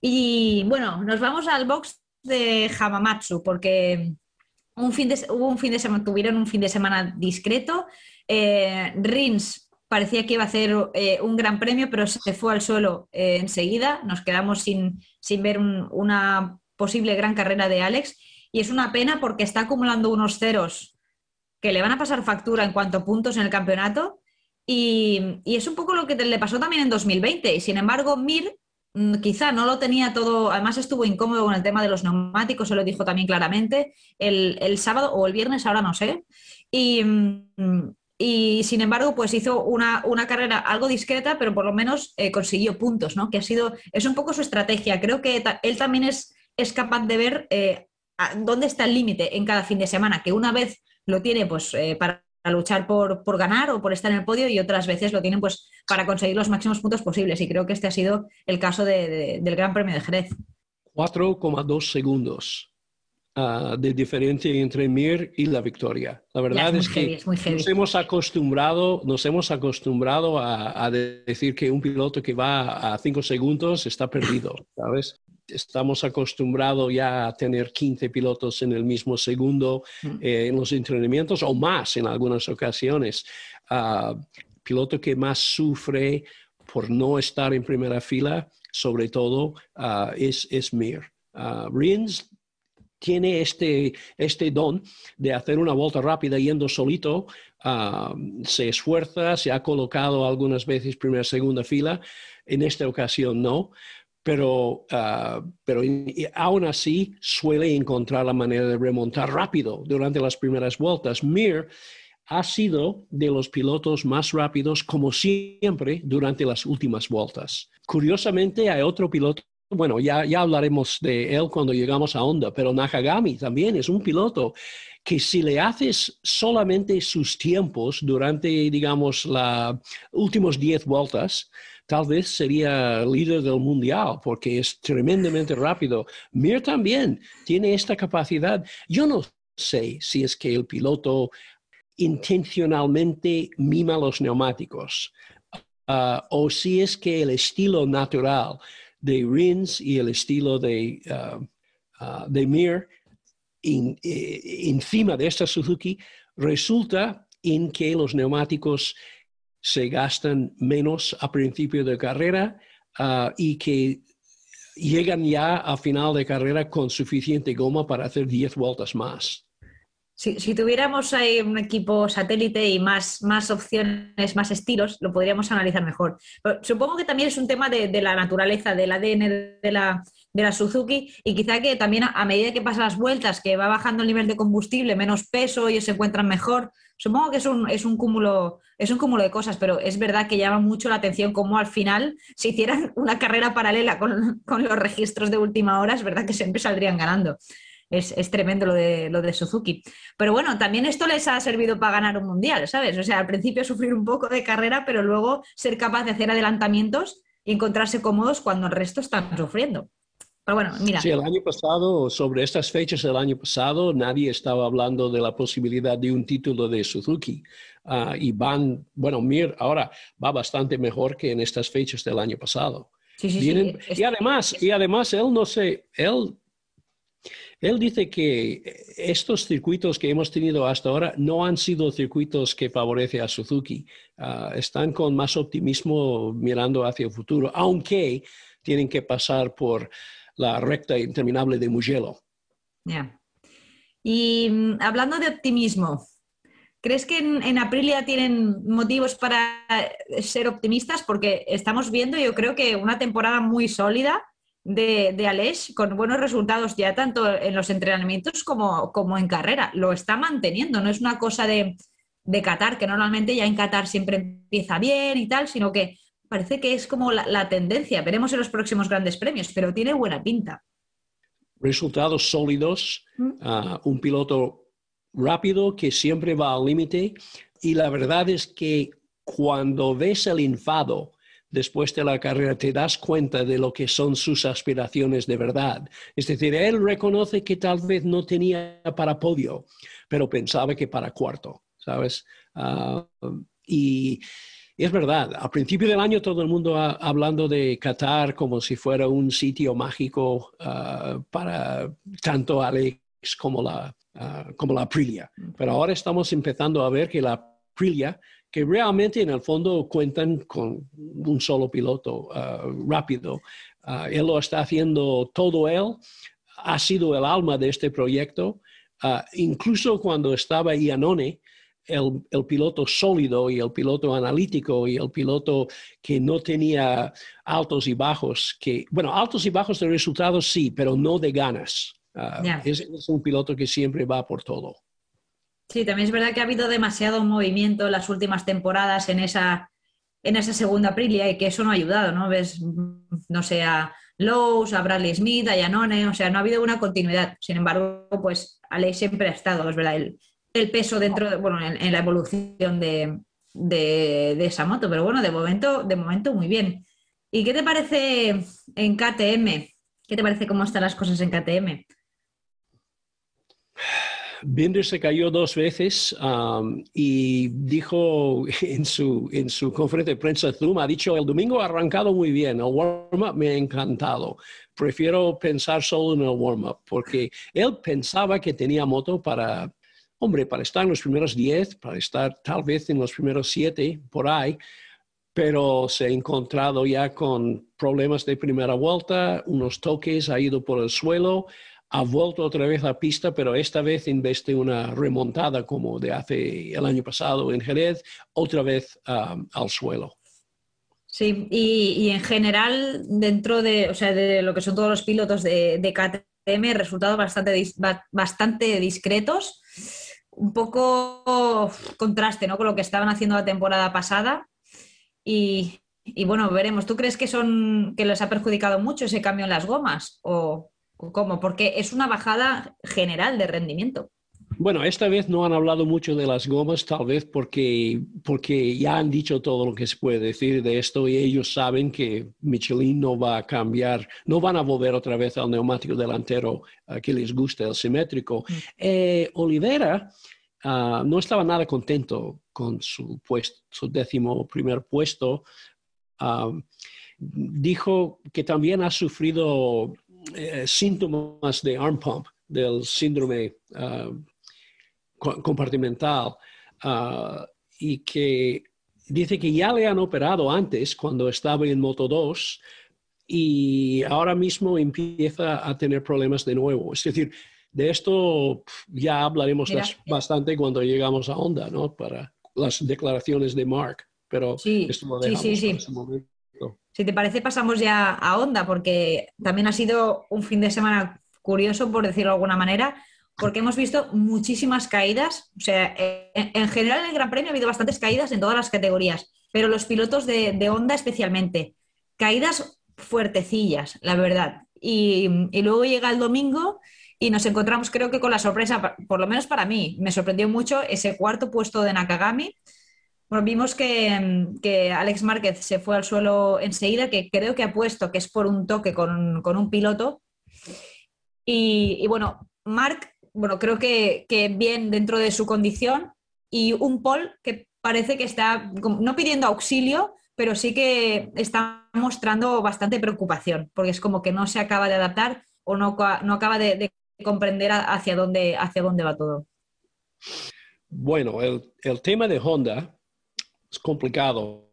Y bueno, nos vamos al box de Hamamatsu, porque un fin de, hubo un fin de semana, tuvieron un fin de semana discreto. Eh, Rins parecía que iba a hacer eh, un gran premio, pero se fue al suelo eh, enseguida. Nos quedamos sin, sin ver una posible gran carrera de Alex. Y es una pena porque está acumulando unos ceros que le van a pasar factura en cuanto a puntos en el campeonato. Y, y es un poco lo que le pasó también en 2020. Y sin embargo, Mir quizá no lo tenía todo, además estuvo incómodo con el tema de los neumáticos, se lo dijo también claramente, el, sábado o el viernes, ahora no sé. Y, mm, sin embargo, pues hizo una, carrera algo discreta, pero por lo menos eh, consiguió puntos, ¿no? Que ha sido, es un poco su estrategia. Creo que él también es, es capaz de ver eh, dónde está el límite en cada fin de semana, que una vez lo tiene pues eh, para a luchar por, por, ganar o por estar en el podio y otras veces lo tienen pues para conseguir los máximos puntos posibles. Y creo que este ha sido el caso del Gran Premio de Jerez. 4,2 segundos ah, de diferencia entre Mir y la victoria. La verdad es, que nos hemos acostumbrado, nos hemos acostumbrado a, a, decir que un piloto que va a 5 segundos está perdido, ¿sabes? Estamos acostumbrados ya a tener 15 pilotos en el mismo segundo mm. eh, en los entrenamientos o más en algunas ocasiones. Uh, piloto que más sufre por no estar en primera fila, sobre todo, ah, es, es Mir. Uh, Rins tiene este, este don de hacer una vuelta rápida yendo solito, se esfuerza, se ha colocado algunas veces primera, segunda fila, en esta ocasión no, pero, uh, pero aún así suele encontrar la manera de remontar rápido durante las primeras vueltas. Mir ha sido de los pilotos más rápidos, como siempre, durante las últimas vueltas. Curiosamente, hay otro piloto, bueno, ya, ya hablaremos de él cuando llegamos a Honda, pero Nakagami también es un piloto que si le haces solamente sus tiempos durante, digamos, las últimas 10 vueltas, tal vez sería líder del mundial porque es tremendamente rápido. Mir también tiene esta capacidad. Yo no sé si es que el piloto intencionalmente mima los neumáticos ah, o si es que el estilo natural de Rins y el estilo de, ah, ah, de Mir eh, encima de esta Suzuki resulta en que los neumáticos se gastan menos a principio de carrera ah, y que llegan ya a final de carrera con suficiente goma para hacer 10 vueltas más. Si, tuviéramos un equipo satélite y más, opciones, más estilos, lo podríamos analizar mejor. supongo que también es un tema de, la naturaleza, del ADN de la, de la Suzuki y quizá que también a, medida que pasan las vueltas, que va bajando el nivel de combustible, menos peso, ellos se encuentran mejor. Supongo que es un, es un, cúmulo, es un cúmulo de cosas, pero es verdad que llama mucho la atención cómo al final, si hicieran una carrera paralela con, con los registros de última hora, es verdad que siempre saldrían ganando es, tremendo lo de, lo de Suzuki. Pero bueno, también esto les ha servido para ganar un mundial, ¿sabes? O sea, al principio sufrir un poco de carrera, pero luego ser capaz de hacer adelantamientos y encontrarse cómodos cuando el resto están sufriendo. Pero bueno, mira. Sí, el año pasado, sobre estas fechas del año pasado, nadie estaba hablando de la posibilidad de un título de Suzuki. Ah, y van, bueno, Mir ahora va bastante mejor que en estas fechas del año pasado. Sí, sí, sí. Y además, y además él no sé, él él dice que estos circuitos que hemos tenido hasta ahora no han sido circuitos que favorecen a Suzuki. Ah, están con más optimismo mirando hacia el futuro, aunque tienen que pasar por la recta interminable de Mugello. Y mm, hablando de optimismo, ¿crees que en, en, Aprilia tienen motivos para ser optimistas? Porque estamos viendo, yo creo que una temporada muy sólida de, de con buenos resultados ya tanto en los entrenamientos como, como en carrera. Lo está manteniendo, no es una cosa de, de Qatar, que normalmente ya en Qatar siempre empieza bien y tal, sino que parece que es como la, tendencia. Veremos en los próximos grandes premios, pero tiene buena pinta. Resultados sólidos, ¿Mm? ah, un piloto rápido que siempre va al límite y la verdad es que cuando ves el enfado después de la carrera te das cuenta de lo que son sus aspiraciones de verdad. Es decir, él reconoce que tal vez no tenía para podio, pero pensaba que para cuarto, ¿sabes? Ah, y es verdad, al principio del año todo el mundo hablando de Qatar como si fuera un sitio mágico ah, para tanto Alex como la, ah, como la Aprilia. Pero ahora estamos empezando a ver que la Aprilia que realmente en el fondo cuentan con un solo piloto uh, rápido. Uh, él lo está haciendo todo él, ha sido el alma de este proyecto. Uh, incluso cuando estaba Iannone, el, el, piloto sólido y el piloto analítico y el piloto que no tenía altos y bajos, que, bueno, altos y bajos de resultados sí, pero no de ganas. es un piloto que siempre va por todo. Sí, también es verdad que ha habido demasiado movimiento en las últimas temporadas en esa, en esa segunda Aprilia y que eso no ha ayudado, ¿no? Ves, no sé, a Lowe's, a Bradley Smith, a Janone, o sea, no ha habido una continuidad. Sin embargo, pues Alex siempre ha estado, es verdad, el, peso dentro, de, bueno, en, la evolución de, de, esa moto, pero bueno, de momento, de momento muy bien. ¿Y qué te parece en KTM? ¿Qué te parece cómo están las cosas en KTM? Binder se cayó dos veces um, y dijo en su, en su conferencia de prensa Zoom, ha dicho, el domingo ha arrancado muy bien, el warm-up me ha encantado. Prefiero pensar solo en el warm-up porque él pensaba que tenía moto para, hombre, para estar en los primeros 10, para estar tal vez en los primeros 7, por ahí, pero se ha encontrado ya con problemas de primera vuelta, unos toques, ha ido por el suelo ha vuelto otra vez a la pista, pero esta vez en vez de una remontada como de hace el año pasado en Jerez, otra vez um, al suelo. Sí, y, en general, dentro de, o sea, de lo que son todos los pilotos de, de KTM, resultados bastante, bastante discretos, un poco contraste ¿no? con lo que estaban haciendo la temporada pasada. Y, bueno, veremos. ¿Tú crees que, son, que les ha perjudicado mucho ese cambio en las gomas? ¿O, ¿Cómo? Porque es una bajada general de rendimiento. Bueno, esta vez no han hablado mucho de las gomas, tal vez porque, porque ya han dicho todo lo que se puede decir de esto y ellos saben que Michelin no va a cambiar, no van a volver otra vez al neumático delantero uh, que les gusta, el simétrico. Mm. Eh, Olivera uh, no estaba nada contento con su, puesto, su décimo primer puesto. Uh, dijo que también ha sufrido eh, síntomas de arm pump, del síndrome ah, compartimental, ah, y que dice que ya le han operado antes cuando estaba en Moto 2 y ahora mismo empieza a tener problemas de nuevo. Es decir, de esto ya hablaremos bastante cuando llegamos a Honda, ¿no? Para las declaraciones de Mark, pero esto lo dejamos sí, sí, sí. Si te parece, pasamos ya a Honda, porque también ha sido un fin de semana curioso, por decirlo de alguna manera, porque hemos visto muchísimas caídas. O sea, en, general en el Gran Premio ha habido bastantes caídas en todas las categorías, pero los pilotos de, Honda especialmente. Caídas fuertecillas, la verdad. Y, y, luego llega el domingo y nos encontramos, creo que con la sorpresa, por lo menos para mí, me sorprendió mucho ese cuarto puesto de Nakagami vimos que, Alex Márquez se fue al suelo enseguida, que creo que ha puesto que es por un toque con, un piloto. Y, bueno, Marc, bueno, creo que, bien dentro de su condición y un Paul que parece que está no pidiendo auxilio, pero sí que está mostrando bastante preocupación, porque es como que no se acaba de adaptar o no, no acaba de, comprender hacia dónde, hacia dónde va todo. Bueno, el, el tema de Honda complicado,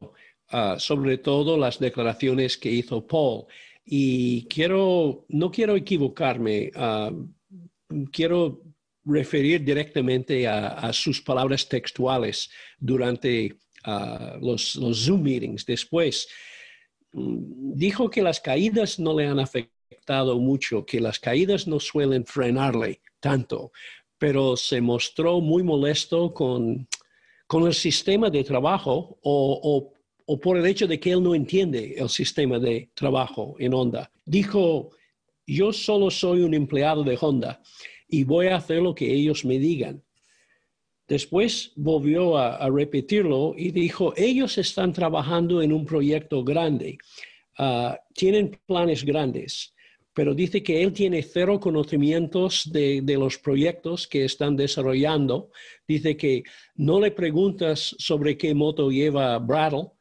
ah, sobre todo las declaraciones que hizo Paul. Y quiero, no quiero equivocarme, ah, quiero referir directamente a, sus palabras textuales durante ah, los, los, Zoom meetings. Después, mm, dijo que las caídas no le han afectado mucho, que las caídas no suelen frenarle tanto, pero se mostró muy molesto con con el sistema de trabajo o, por el hecho de que él no entiende el sistema de trabajo en Honda. Dijo, yo solo soy un empleado de Honda y voy a hacer lo que ellos me digan. Después volvió a, repetirlo y dijo, ellos están trabajando en un proyecto grande, ah, tienen planes grandes, pero dice que él tiene cero conocimientos de, de, los proyectos que están desarrollando. Dice que no le preguntas sobre qué moto lleva Brattle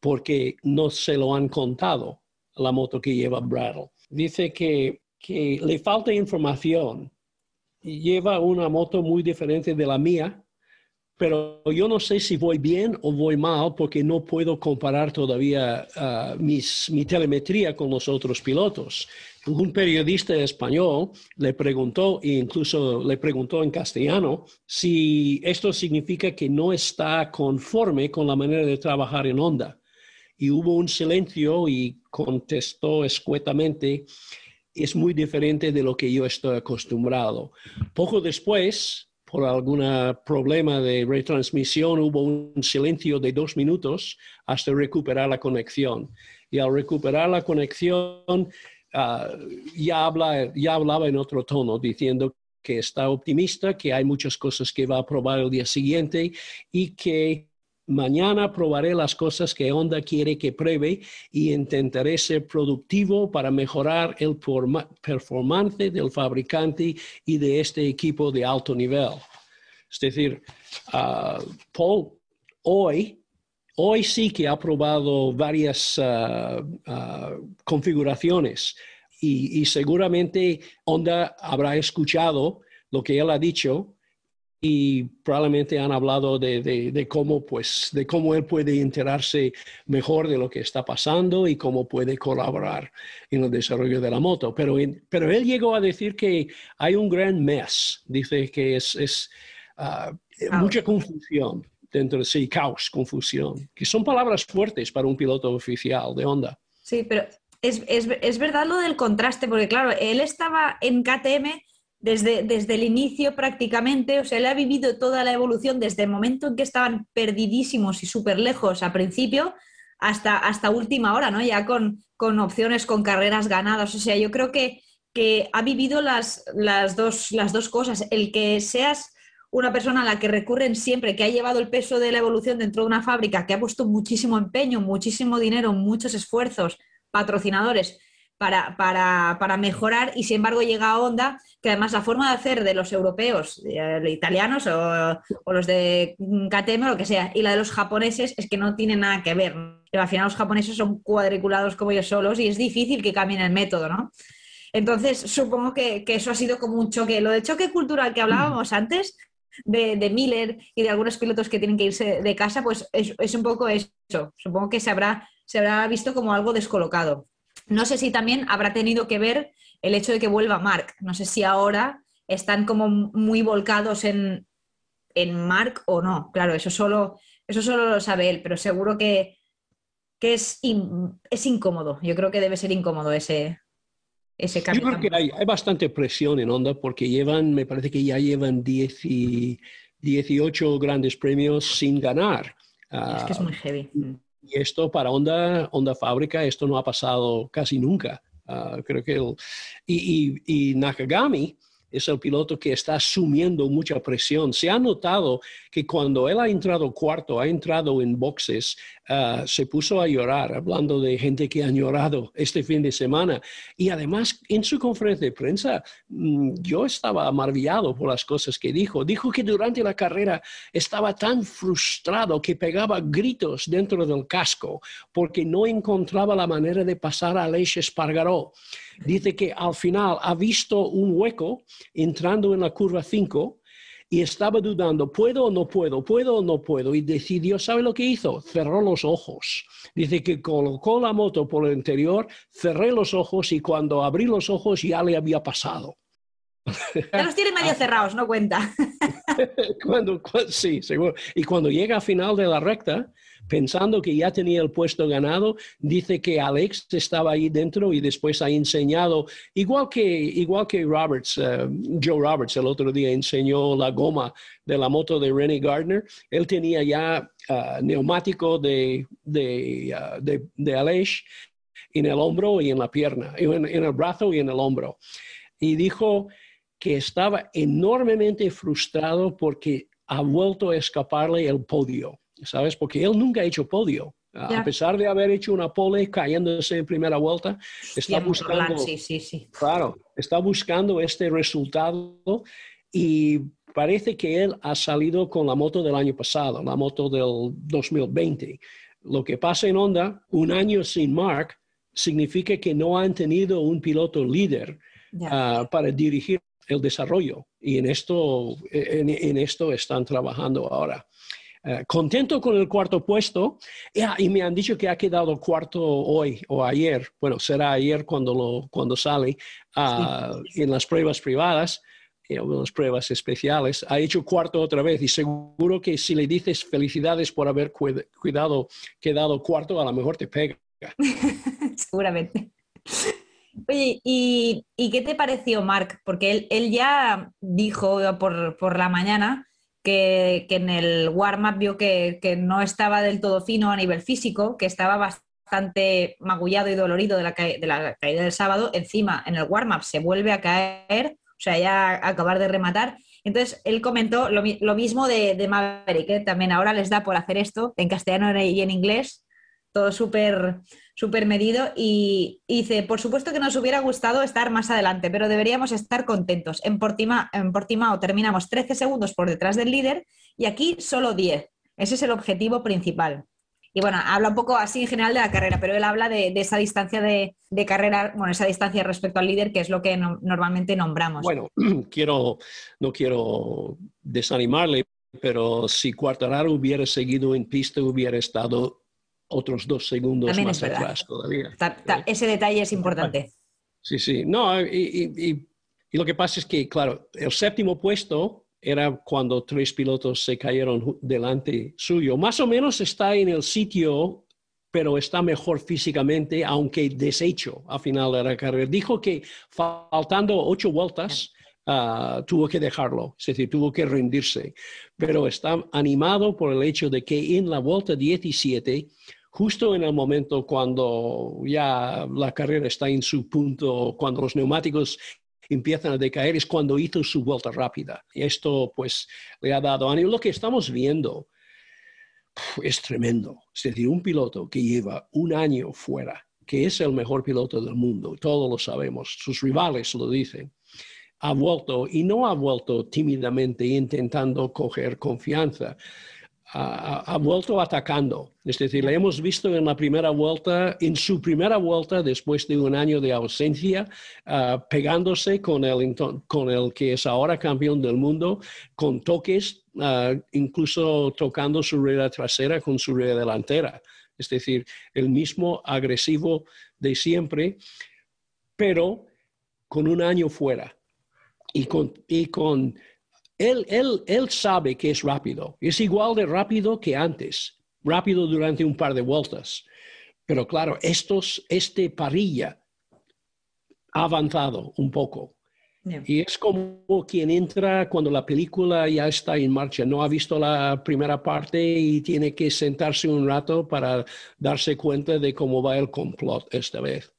porque no se lo han contado, la moto que lleva Brattle. Dice que, le falta información. Lleva una moto muy diferente de la mía pero yo no sé si voy bien o voy mal porque no puedo comparar todavía mis, mi telemetría con los otros pilotos. Un periodista español le preguntó, e incluso le preguntó en castellano, si esto significa que no está conforme con la manera de trabajar en Honda. Y hubo un silencio y contestó escuetamente, es muy diferente de lo que yo estoy acostumbrado. Poco después, por algún problema de retransmisión hubo un silencio de dos minutos hasta recuperar la conexión. Y al recuperar la conexión, ah, ya, habla, ya hablaba en otro tono, diciendo que está optimista, que hay muchas cosas que va a probar el día siguiente y que Mañana probaré las cosas que Honda quiere que pruebe y intentaré ser productivo para mejorar el performance del fabricante y de este equipo de alto nivel. Es decir, uh, Paul hoy, hoy sí que ha probado varias uh, uh, configuraciones y, y seguramente Honda habrá escuchado lo que él ha dicho y probablemente han hablado de, cómo, pues, de cómo él puede enterarse mejor de lo que está pasando y cómo puede colaborar en el desarrollo de la moto. Pero, pero él llegó a decir que hay un gran mes, dice que es, es ah, mucha confusión dentro de sí, caos, confusión, que son palabras fuertes para un piloto oficial de Honda. Sí, pero es, es, es verdad lo del contraste, porque claro, él estaba en KTM desde, desde el inicio prácticamente, o sea, él ha vivido toda la evolución desde el momento en que estaban perdidísimos y súper lejos a principio hasta, hasta última hora, ¿no? Ya con, con opciones, con carreras ganadas. O sea, yo creo que, que ha vivido las, las, dos, las dos cosas. El que seas una persona a la que recurren siempre, que ha llevado el peso de la evolución dentro de una fábrica, que ha puesto muchísimo empeño, muchísimo dinero, muchos esfuerzos, patrocinadores, para, para, para, mejorar y sin embargo llega a Honda, que además la forma de hacer de los europeos, de, italianos o, o, los de KTM o lo que sea, y la de los japoneses es que no tiene nada que ver. Pero al final los japoneses son cuadriculados como ellos solos y es difícil que cambien el método, ¿no? Entonces supongo que, que eso ha sido como un choque. Lo de choque cultural que hablábamos antes, de, de, Miller y de algunos pilotos que tienen que irse de casa, pues es, es un poco eso. Supongo que se habrá, se habrá visto como algo descolocado. No sé si también habrá tenido que ver el hecho de que vuelva Mark. No sé si ahora están como muy volcados en, en Mark o no. Claro, eso solo, eso solo lo sabe él, pero seguro que, que es, es incómodo. Yo creo que debe ser incómodo ese, ese cambio. Yo creo que hay, hay, bastante presión en Honda porque llevan, me parece que ya llevan 10 y 18 grandes premios sin ganar. Es que es muy heavy. Uh, y esto para Honda, Honda Fábrica, esto no ha pasado casi nunca. Uh, creo que el, y, y Nakagami es el piloto que está asumiendo mucha presión. Se ha notado que cuando él ha entrado cuarto, ha entrado en boxes, uh, se puso a llorar, hablando de gente que ha llorado este fin de semana. Y además, en su conferencia de prensa, mmm, yo estaba maravillado por las cosas que dijo. Dijo que durante la carrera estaba tan frustrado que pegaba gritos dentro del casco porque no encontraba la manera de pasar a Aleix Espargaró. Dice que al final ha visto un hueco entrando en la curva 5 y estaba dudando, ¿puedo o no puedo? ¿Puedo o no puedo? Y decidió, ¿sabe lo que hizo? Cerró los ojos. Dice que colocó la moto por el interior, cerré los ojos y cuando abrí los ojos ya le había pasado. Ya los tiene medio cerrados, no cuenta. cuando, sí, seguro. Y cuando llega al final de la recta, pensando que ya tenía el puesto ganado, dice que Alex estaba ahí dentro y después ha enseñado, igual que, igual que Roberts, uh, Joe Roberts el otro día enseñó la goma de la moto de Rennie Gardner, él tenía ya uh, neumático de, de, uh, de, de Alex en el hombro y en la pierna, en, en el brazo y en el hombro. Y dijo que estaba enormemente frustrado porque ha vuelto a escaparle el podio, ¿sabes? Porque él nunca ha hecho podio. A pesar de haber hecho una pole cayéndose en primera vuelta, está buscando, sí, sí, sí. claro, está buscando este resultado y parece que él ha salido con la moto del año pasado, la moto del 2020. Lo que pasa en Honda, un año sin Mark, significa que no han tenido un piloto líder ah, para dirigir el desarrollo y en esto, en, esto están trabajando ahora. Eh, contento con el cuarto puesto y me han dicho que ha quedado cuarto hoy o ayer, bueno, será ayer cuando, lo, cuando sale ah, en las pruebas privadas, en eh, las pruebas especiales, ha hecho cuarto otra vez y seguro que si le dices felicidades por haber cuidado, quedado cuarto, a lo mejor te pega. Seguramente. Oye, ¿y, qué te pareció Mark? Porque él, ya dijo por, la mañana que, en el warm-up vio que, no estaba del todo fino a nivel físico, que estaba bastante magullado y dolorido de la, de la caída del sábado. Encima, en el warm-up se vuelve a caer, o sea, ya acabar de rematar. Entonces, él comentó lo, mismo de, de Maverick, ¿eh? también ahora les da por hacer esto en castellano y en inglés, todo súper súper medido y, dice, por supuesto que nos hubiera gustado estar más adelante, pero deberíamos estar contentos. En Portimao terminamos 13 segundos por detrás del líder y aquí solo 10. Ese es el objetivo principal. Y bueno, habla un poco así en general de la carrera, pero él habla de, esa distancia de, carrera, bueno, esa distancia respecto al líder, que es lo que normalmente nombramos. Bueno, quiero, no quiero desanimarle, pero si Cuartararo hubiera seguido en pista, hubiera estado otros dos segundos más atrás todavía. ese detalle es importante. Sí, sí. No, y, lo que pasa es que, claro, el séptimo puesto era cuando tres pilotos se cayeron delante suyo. Más o menos está en el sitio, pero está mejor físicamente, aunque deshecho a final de la carrera. Dijo que faltando ocho vueltas, ah, tuvo que dejarlo, es decir, tuvo que rendirse, pero está animado por el hecho de que en la vuelta 17 justo en el momento cuando ya la carrera está en su punto, cuando los neumáticos empiezan a decaer, es cuando hizo su vuelta rápida. Y esto pues le ha dado ánimo. Lo que estamos viendo es tremendo. Es decir, un piloto que lleva un año fuera, que es el mejor piloto del mundo, todos lo sabemos, sus rivales lo dicen, ha vuelto y no ha vuelto tímidamente intentando coger confianza ha, vuelto atacando. Es decir, le hemos visto en la primera vuelta, en su primera vuelta, después de un año de ausencia, ah, pegándose con el, con el que es ahora campeón del mundo, con toques, ah, incluso tocando su rueda trasera con su rueda delantera. Es decir, el mismo agresivo de siempre, pero con un año fuera y con, y con él, él, sabe que es rápido, es igual de rápido que antes, rápido durante un par de vueltas. Pero claro, estos, este parilla ha avanzado un poco. Y es como quien entra cuando la película ya está en marcha, no ha visto la primera parte y tiene que sentarse un rato para darse cuenta de cómo va el complot esta vez.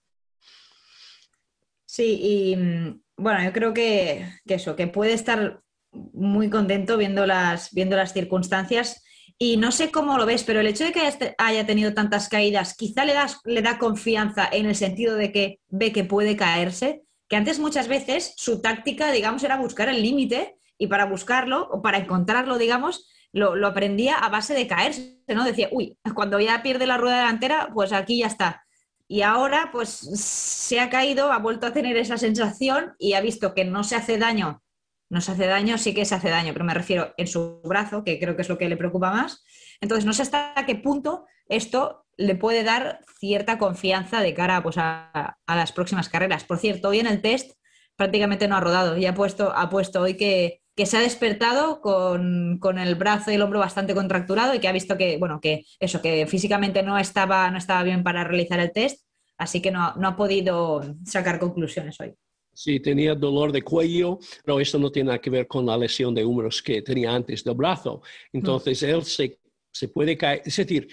Sí, y mm, bueno, yo creo que, que eso, que puede estar muy contento viendo las, viendo las circunstancias. Y no sé cómo lo ves, pero el hecho de que haya tenido tantas caídas, quizá le, das, le da confianza en el sentido de que ve que puede caerse, que antes muchas veces su táctica, digamos, era buscar el límite y para buscarlo o para encontrarlo, digamos, lo, lo, aprendía a base de caerse, ¿no? Decía, uy, cuando ya pierde la rueda delantera, pues aquí ya está. Y ahora, pues se ha caído, ha vuelto a tener esa sensación y ha visto que no se hace daño no se hace daño, sí que se hace daño, pero me refiero en su brazo, que creo que es lo que le preocupa más. Entonces, no sé hasta qué punto esto le puede dar cierta confianza de cara pues, a, las próximas carreras. Por cierto, hoy en el test prácticamente no ha rodado y ha puesto, ha puesto hoy que, se ha despertado con, el brazo y el hombro bastante contracturado y que ha visto que, bueno, que eso, que físicamente no estaba, no estaba bien para realizar el test, así que no, no ha podido sacar conclusiones hoy. Sí, tenía dolor de cuello, pero eso no tiene nada que ver con la lesión de húmeros que tenía antes del brazo. Entonces, él se, se puede caer, es decir,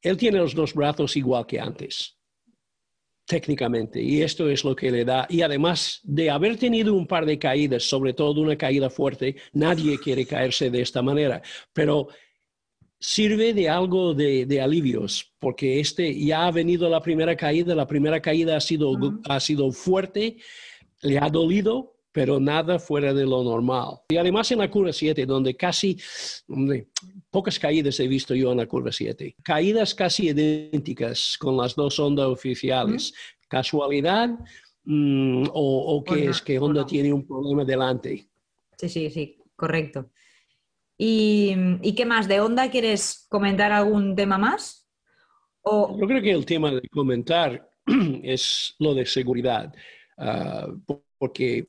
él tiene los dos brazos igual que antes. Técnicamente. Y esto es lo que le da. Y además de haber tenido un par de caídas, sobre todo una caída fuerte, nadie quiere caerse de esta manera. Pero sirve de algo de, alivios, porque este ya ha venido la primera caída, la primera caída ha sido, ha sido fuerte, le ha dolido, pero nada fuera de lo normal. Y además en la curva 7, donde casi, pocas caídas he visto yo en la curva 7, caídas casi idénticas con las dos ondas oficiales. ¿Casualidad mm, o, qué es que Honda tiene un problema delante? Sí, sí, sí, correcto. ¿Y, qué más? ¿De Honda quieres comentar algún tema más? Yo creo que el tema de comentar es lo de seguridad, ah, porque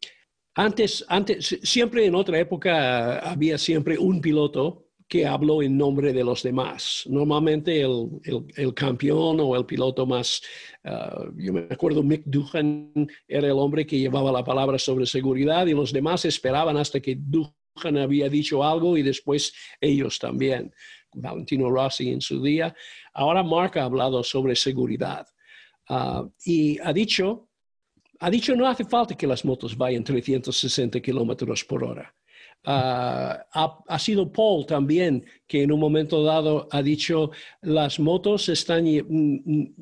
antes, antes, siempre en otra época había siempre un piloto que habló en nombre de los demás. Normalmente el, el, campeón o el piloto más, uh, yo me acuerdo, Mick Duhan era el hombre que llevaba la palabra sobre seguridad y los demás esperaban hasta que Duhan había dicho algo y después ellos también. Valentino Rossi en su día. Ahora Mark ha hablado sobre seguridad uh, y ha dicho ha dicho no hace falta que las motos vayan 360 kilómetros por hora. Ah, ha, sido Paul también que en un momento dado ha dicho las motos están,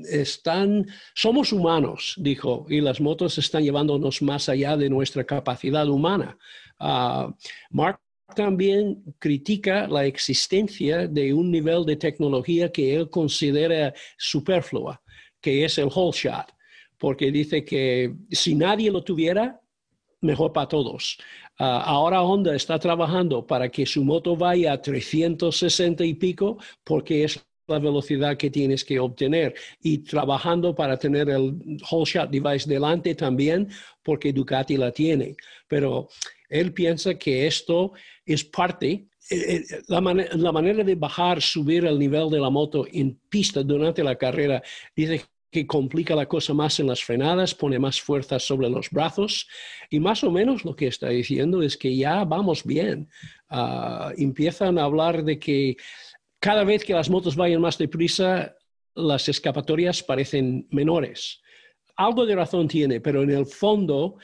están, somos humanos, dijo, y las motos están llevándonos más allá de nuestra capacidad humana. Uh, Mark también critica la existencia de un nivel de tecnología que él considera superflua, que es el whole shot porque dice que si nadie lo tuviera, mejor para todos. Ah, ahora Honda está trabajando para que su moto vaya a 360 y pico porque es la velocidad que tienes que obtener y trabajando para tener el whole shot device delante también porque Ducati la tiene. Pero él piensa que esto es parte eh, eh, la, la, manera de bajar, subir el nivel de la moto en pista durante la carrera, dice que complica la cosa más en las frenadas, pone más fuerza sobre los brazos y más o menos lo que está diciendo es que ya vamos bien. Ah, empiezan a hablar de que cada vez que las motos vayan más deprisa, las escapatorias parecen menores. Algo de razón tiene, pero en el fondo,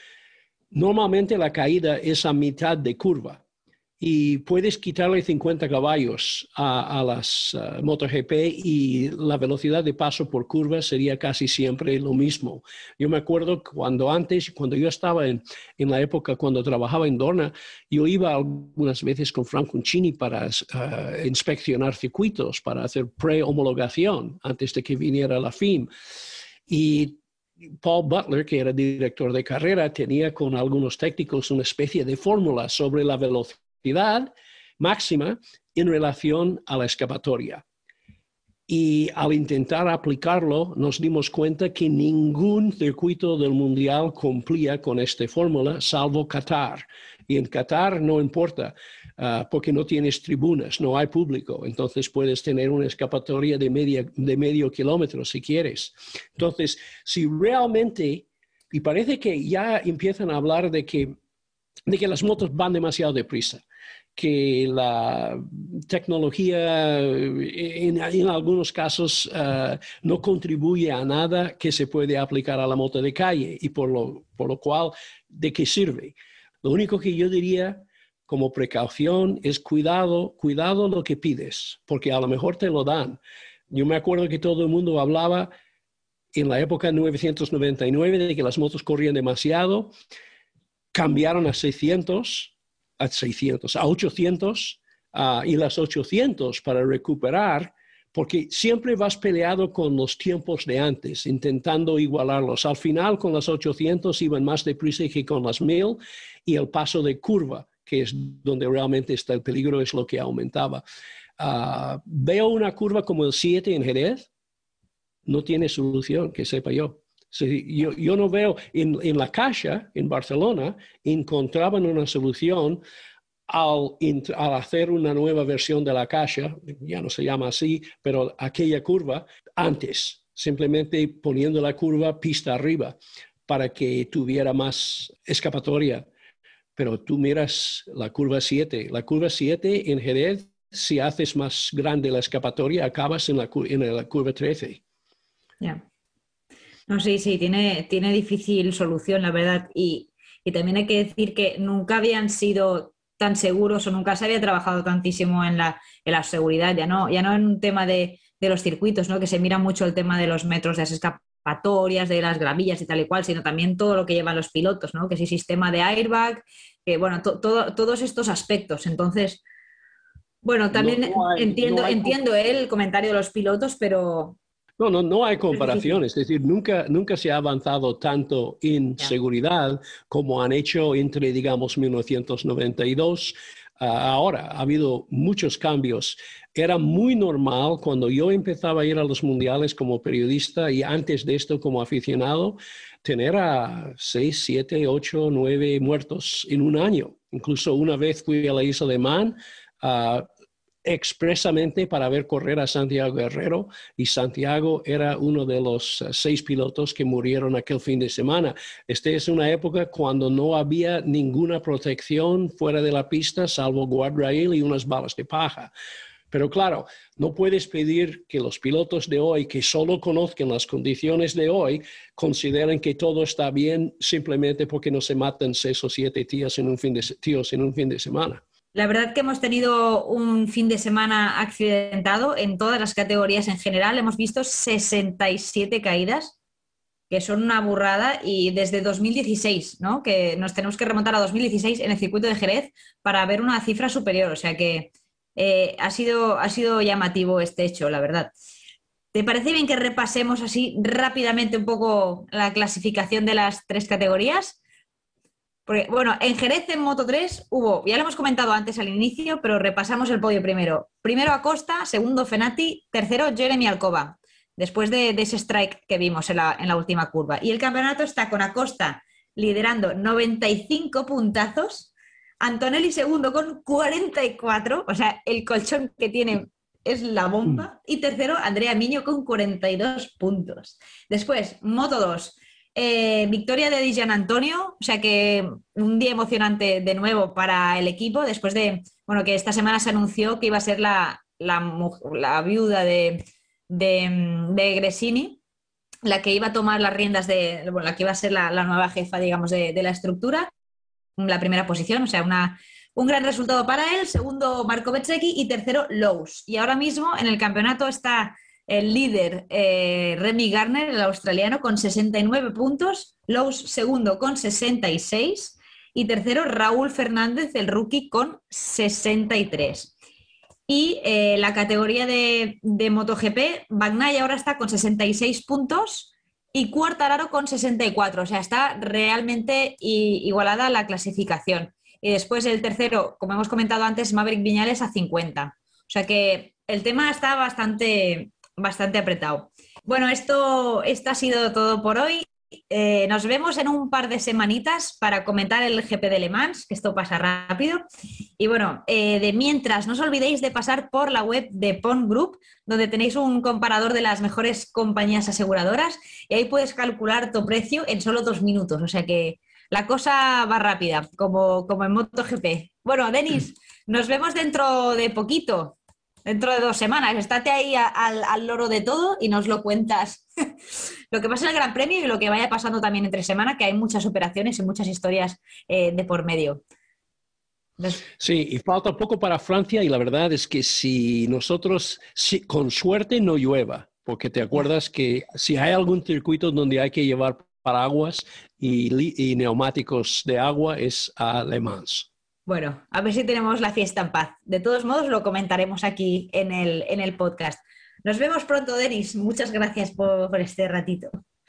normalmente la caída es a mitad de curva y puedes quitarle 50 caballos a, las uh, MotoGP y la velocidad de paso por curva sería casi siempre lo mismo. Yo me acuerdo cuando antes, cuando yo estaba en, en la época cuando trabajaba en Dorna, yo iba algunas veces con Frank Uncini para uh, inspeccionar circuitos, para hacer pre-homologación antes de que viniera la FIM. Y Paul Butler, que era director de carrera, tenía con algunos técnicos una especie de fórmula sobre la velocidad máxima en relación a la escapatoria. Y al intentar aplicarlo, nos dimos cuenta que ningún circuito del mundial cumplía con esta fórmula, salvo Qatar. Y en Qatar no importa, ah, porque no tienes tribunas, no hay público. Entonces puedes tener una escapatoria de, media, de medio kilómetro si quieres. Entonces, si realmente, y parece que ya empiezan a hablar de que, de que las motos van demasiado deprisa que la tecnología en, algunos casos eh, no contribuye a nada que se puede aplicar a la moto de calle y por lo, por lo cual, ¿de qué sirve? Lo único que yo diría como precaución es cuidado, cuidado lo que pides, porque a lo mejor te lo dan. Yo me acuerdo que todo el mundo hablaba en la época de 1999 de que las motos corrían demasiado, cambiaron a 600 a 600, a 800 ah, y las 800 para recuperar, porque siempre vas peleado con los tiempos de antes, intentando igualarlos. Al final, con las 800 iban más deprisa que con las 1000 y el paso de curva, que es donde realmente está el peligro, es lo que aumentaba. Ah, veo una curva como el 7 en Jerez, no tiene solución, que sepa yo yo, no veo, en, en, la Caixa, en Barcelona, encontraban una solución al, al, hacer una nueva versión de la Caixa, ya no se llama así, pero aquella curva, antes, simplemente poniendo la curva pista arriba para que tuviera más escapatoria. Pero tú miras la curva 7, la curva 7 en Jerez, si haces más grande la escapatoria, acabas en la, en la curva 13. Ya. No, sí, sí, tiene, tiene difícil solución, la verdad. Y, también hay que decir que nunca habían sido tan seguros o nunca se había trabajado tantísimo en la, en la seguridad, ya no, ya no en un tema de, de, los circuitos, ¿no? que se mira mucho el tema de los metros de las escapatorias, de las gravillas y tal y cual, sino también todo lo que llevan los pilotos, ¿no? que si sistema de airbag, que bueno, todos estos aspectos. Entonces, bueno, también entiendo, entiendo el comentario de los pilotos, pero, no, no, no hay comparación. Es decir, nunca, nunca se ha avanzado tanto en seguridad como han hecho entre, digamos, 1992 ahora. Ha habido muchos cambios. Era muy normal cuando yo empezaba a ir a los mundiales como periodista y antes de esto como aficionado, tener a 6, 7, 8, 9 muertos en un año. Incluso una vez fui a la isla de Man expresamente para ver correr a Santiago Guerrero y Santiago era uno de los eh, seis pilotos que murieron aquel fin de semana. Esta es una época cuando no había ninguna protección fuera de la pista salvo guardrail y unas balas de paja. Pero claro, no puedes pedir que los pilotos de hoy, que solo conozcan las condiciones de hoy, consideren que todo está bien simplemente porque no se matan seis o siete tíos en un fin de, tíos en un fin de semana. La verdad que hemos tenido un fin de semana accidentado en todas las categorías en general. Hemos visto 67 caídas, que son una burrada, y desde 2016, ¿no? que nos tenemos que remontar a 2016 en el circuito de Jerez para ver una cifra superior. O sea que eh, ha, sido, ha sido llamativo este hecho, la verdad. ¿Te parece bien que repasemos así rápidamente un poco la clasificación de las tres categorías? Bueno, en Jerez en Moto 3 hubo, ya lo hemos comentado antes al inicio, pero repasamos el podio primero. Primero Acosta, segundo Fenati, tercero Jeremy Alcoba, después de, ese strike que vimos en la, en la, última curva. Y el campeonato está con Acosta liderando 95 puntazos, Antonelli segundo con 44, o sea, el colchón que tiene es la bomba, mm. y tercero Andrea Miño con 42 puntos. Después, Moto 2. Eh, victoria de Dijan Antonio, o sea que un día emocionante de nuevo para el equipo, después de, bueno, que esta semana se anunció que iba a ser la, la, viuda de, de, Gresini, la que iba a tomar las riendas de, bueno, la que iba a ser la, nueva jefa, digamos, de, la estructura, la primera posición, o sea, una, un gran resultado para él, segundo Marco Bezzecchi y tercero Lowe's. Y ahora mismo en el campeonato está el líder eh, Remy Garner, el australiano, con 69 puntos, Lowe's segundo con 66 y tercero Raúl Fernández, el rookie, con 63. Y eh, la categoría de, de MotoGP, Bagnay ahora está con 66 puntos y Cuartararo con 64. O sea, está realmente igualada la clasificación. Y después el tercero, como hemos comentado antes, Maverick Viñales a 50. O sea que el tema está bastante, bastante apretado. Bueno, esto, esto ha sido todo por hoy. Eh, nos vemos en un par de semanitas para comentar el GP de Le Mans, que esto pasa rápido. Y bueno, eh, de mientras, no os olvidéis de pasar por la web de Pond Group, donde tenéis un comparador de las mejores compañías aseguradoras y ahí puedes calcular tu precio en solo dos minutos. O sea que la cosa va rápida, como, como en MotoGP. Bueno, Denis, nos vemos dentro de poquito dentro de dos semanas. Estate ahí al, loro de todo y nos lo cuentas. lo que pasa en el Gran Premio y lo que vaya pasando también entre semana, que hay muchas operaciones y muchas historias eh, de por medio. Sí, y falta poco para Francia y la verdad es que si nosotros, si, con suerte no llueva, porque te acuerdas que si hay algún circuito donde hay que llevar paraguas y, y neumáticos de agua es a Le Mans. Bueno, a ver si tenemos la fiesta en paz. De todos modos, lo comentaremos aquí en el, en el podcast. Nos vemos pronto, Denis. Muchas gracias por este ratito.